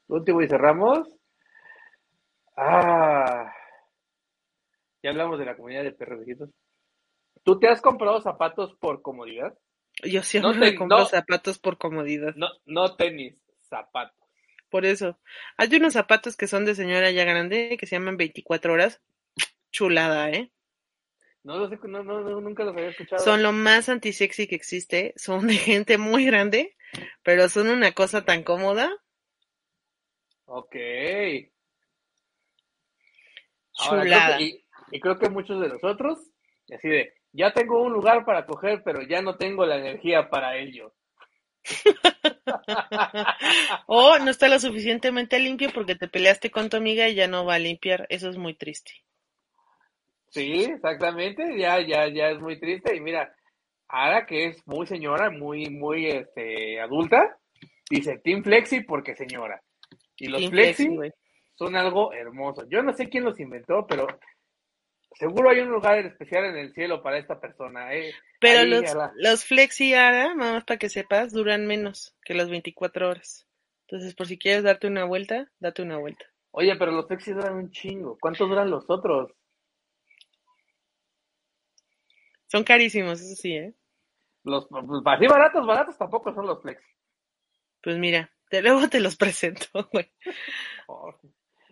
Último y cerramos. Ah, ya hablamos de la comunidad de perros viejitos. ¿Tú te has comprado zapatos por comodidad? Yo siempre No <laughs> me compro no. zapatos por comodidad. No, no tenis, zapatos. Por eso. Hay unos zapatos que son de señora ya grande que se llaman 24 horas. Chulada, ¿eh? No lo sé, no, no, nunca los había escuchado. Son lo más antisexy que existe. Son de gente muy grande, pero son una cosa tan cómoda. Ok. Ahora, creo Chulada. que- y, y creo que muchos de nosotros, así de, ya tengo un lugar para coger, pero ya no tengo la energía para ello. <laughs> O no está lo suficientemente limpio porque te peleaste con tu amiga y ya no va a limpiar. Eso es muy triste. Sí, exactamente, ya, ya, ya es muy triste. Y mira, ahora que es muy señora, muy, muy este, adulta, dice Team Flexi porque señora. Y los Team Flexi son algo hermoso. Yo no sé quién los inventó, pero seguro hay un lugar especial en el cielo para esta persona. ¿eh? Pero Ahí, los, los flexi ahora, nada más para que sepas, duran menos que los 24 horas. Entonces, por si quieres darte una vuelta, date una vuelta. Oye, pero los Flexi duran un chingo. ¿Cuánto duran los otros? Son carísimos, eso sí, ¿eh? Los pues, así baratos, baratos tampoco son los Flexi. Pues mira, te, luego te los <laughs> presento, güey. Oh.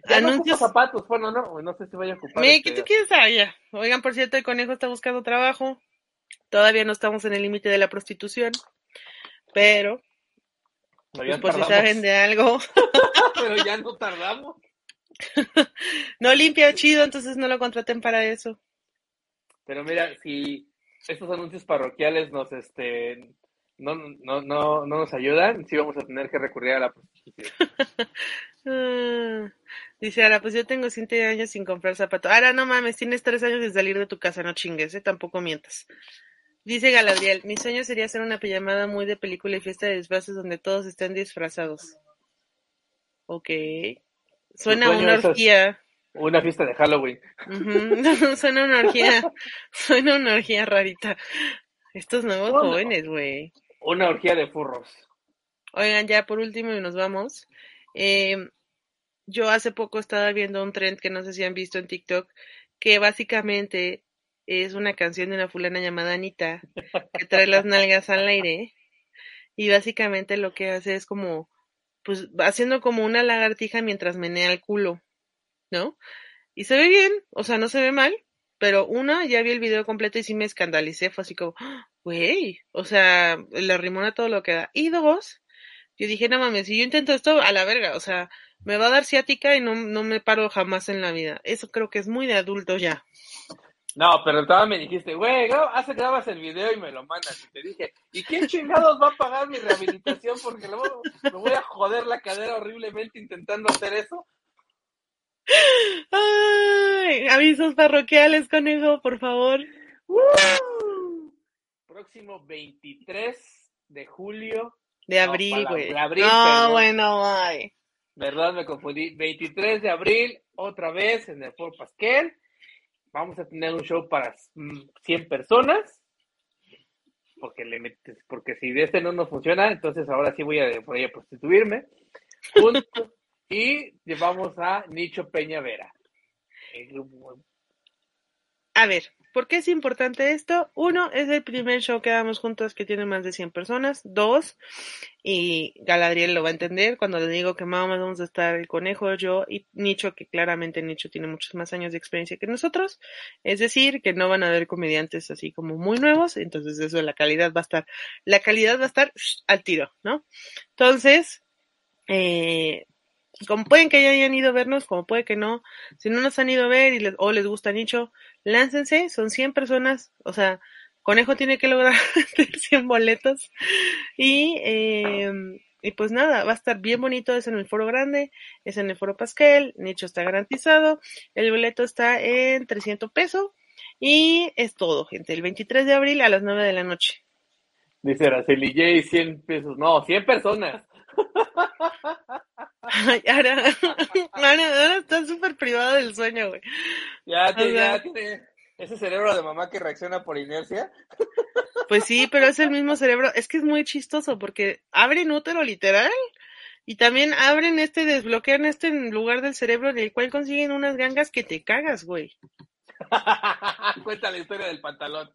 Ya no Anuncios. zapatos, bueno, no, no sé si voy a ocupar. Me, este- ¿qué tú quieres allá? Oigan, por cierto, el conejo está buscando trabajo. Todavía no estamos en el límite de la prostitución. Pero, pues, por si saben de algo, <laughs> <laughs> pero ya no tardamos. no limpia chido, entonces no lo contraten para eso. Pero mira, si estos anuncios parroquiales nos, este, no, no, no, no nos ayudan, sí vamos a tener que recurrir a la prostitución. <laughs> Dice Ara, pues yo tengo siete años sin comprar zapatos. Ara, no mames, tienes tres años sin salir de tu casa, no chingues, ¿eh? Tampoco mientas. Dice Galadriel, mi sueño sería hacer una pijamada muy de película y fiesta de disfraces donde todos estén disfrazados. Ok. Suena a una orgía. Una fiesta de Halloween. Ujú, <laughs> Suena una orgía. Suena una orgía rarita. Estos nuevos jóvenes, güey. Una orgía de furros. Oigan, ya por último y nos vamos. Eh, yo hace poco estaba viendo un trend que no sé si han visto en TikTok, que básicamente es una canción de una fulana llamada Anita, que trae las nalgas al aire, y básicamente lo que hace es como, pues, haciendo como una lagartija mientras menea el culo, ¿no? Y se ve bien, o sea, no se ve mal, pero una, ya vi el video completo y sí me escandalicé, fue así como, ¡ah! güey, o sea, le arrimona todo lo que da. Y dos, yo dije, no mames, si yo intento esto, a la verga, o sea, me va a dar ciática y no, no me paro jamás en la vida. Eso creo que es muy de adulto ya. No, pero todavía me dijiste, güey, hace grabas el video y me lo mandas. Y te dije, ¿y quién chingados va a pagar mi rehabilitación? Porque luego me voy a joder la cadera horriblemente intentando hacer eso. Ay, avisos parroquiales, conejo, por favor. ¡Woo! Próximo 23 de julio. De No, abril, güey. de abril, no, perdón. bueno, ay. ¿Verdad? Me confundí. 23 de abril, otra vez en el Fort Pasquel. Vamos a tener un show para mm, 100 personas. Porque le metes, porque si de este no nos funciona, entonces ahora sí voy a, voy a prostituirme. Junto- y llevamos a Nicho Peña Vera. A ver, ¿por qué es importante esto? Uno, es el primer show que damos juntos que tiene más de 100 personas. Dos, y Galadriel lo va a entender cuando le digo que más vamos a estar el conejo, yo y Nicho, que claramente Nicho tiene muchos más años de experiencia que nosotros. Es decir, que no van a haber comediantes así como muy nuevos, entonces eso, la calidad va a estar, la calidad va a estar al tiro, ¿no? Entonces, eh, como pueden que ya hayan ido a vernos, como puede que no, si no nos han ido a ver y les, o les gusta Nicho, láncense, son 100 personas, o sea, Conejo tiene que lograr <laughs> tener 100 boletos y, eh, y pues nada, va a estar bien bonito, es en el foro grande, es en el foro Pascal, Nicho está garantizado, el boleto está en 300 pesos y es todo, gente, el 23 de abril a las 9 de la noche. Dice Araceli J, 100 pesos. No, 100 personas. <laughs> Ay, ahora, ahora, ahora está súper privado del sueño, güey. Ya, te, O sea- ya tiene, ese cerebro de mamá que reacciona por inercia. Pues sí, pero es el mismo cerebro. Es que es muy chistoso porque abren útero literal y también abren este, desbloquean este lugar del cerebro del cual consiguen unas gangas que te cagas, güey. <laughs> Cuenta la historia del pantalón.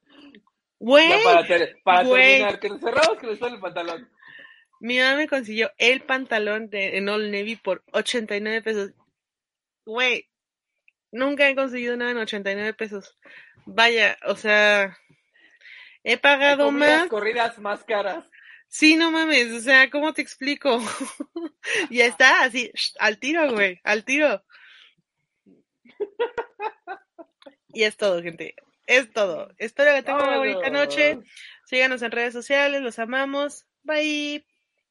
Güey, Ya para, ter- para güey. terminar, que nos cerramos con la historia del pantalón. Mi mamá me consiguió el pantalón de, en Old Navy por 89 pesos. Güey, nunca he conseguido nada en 89 pesos. Vaya, o sea, he pagado más. corridas más caras. Sí, no mames, o sea, ¿cómo te explico? <laughs> ya está, así, al tiro, güey, al tiro. Y es todo, gente. Es todo. Espero que tengan una bonita noche. Síganos en redes sociales, los amamos. Bye.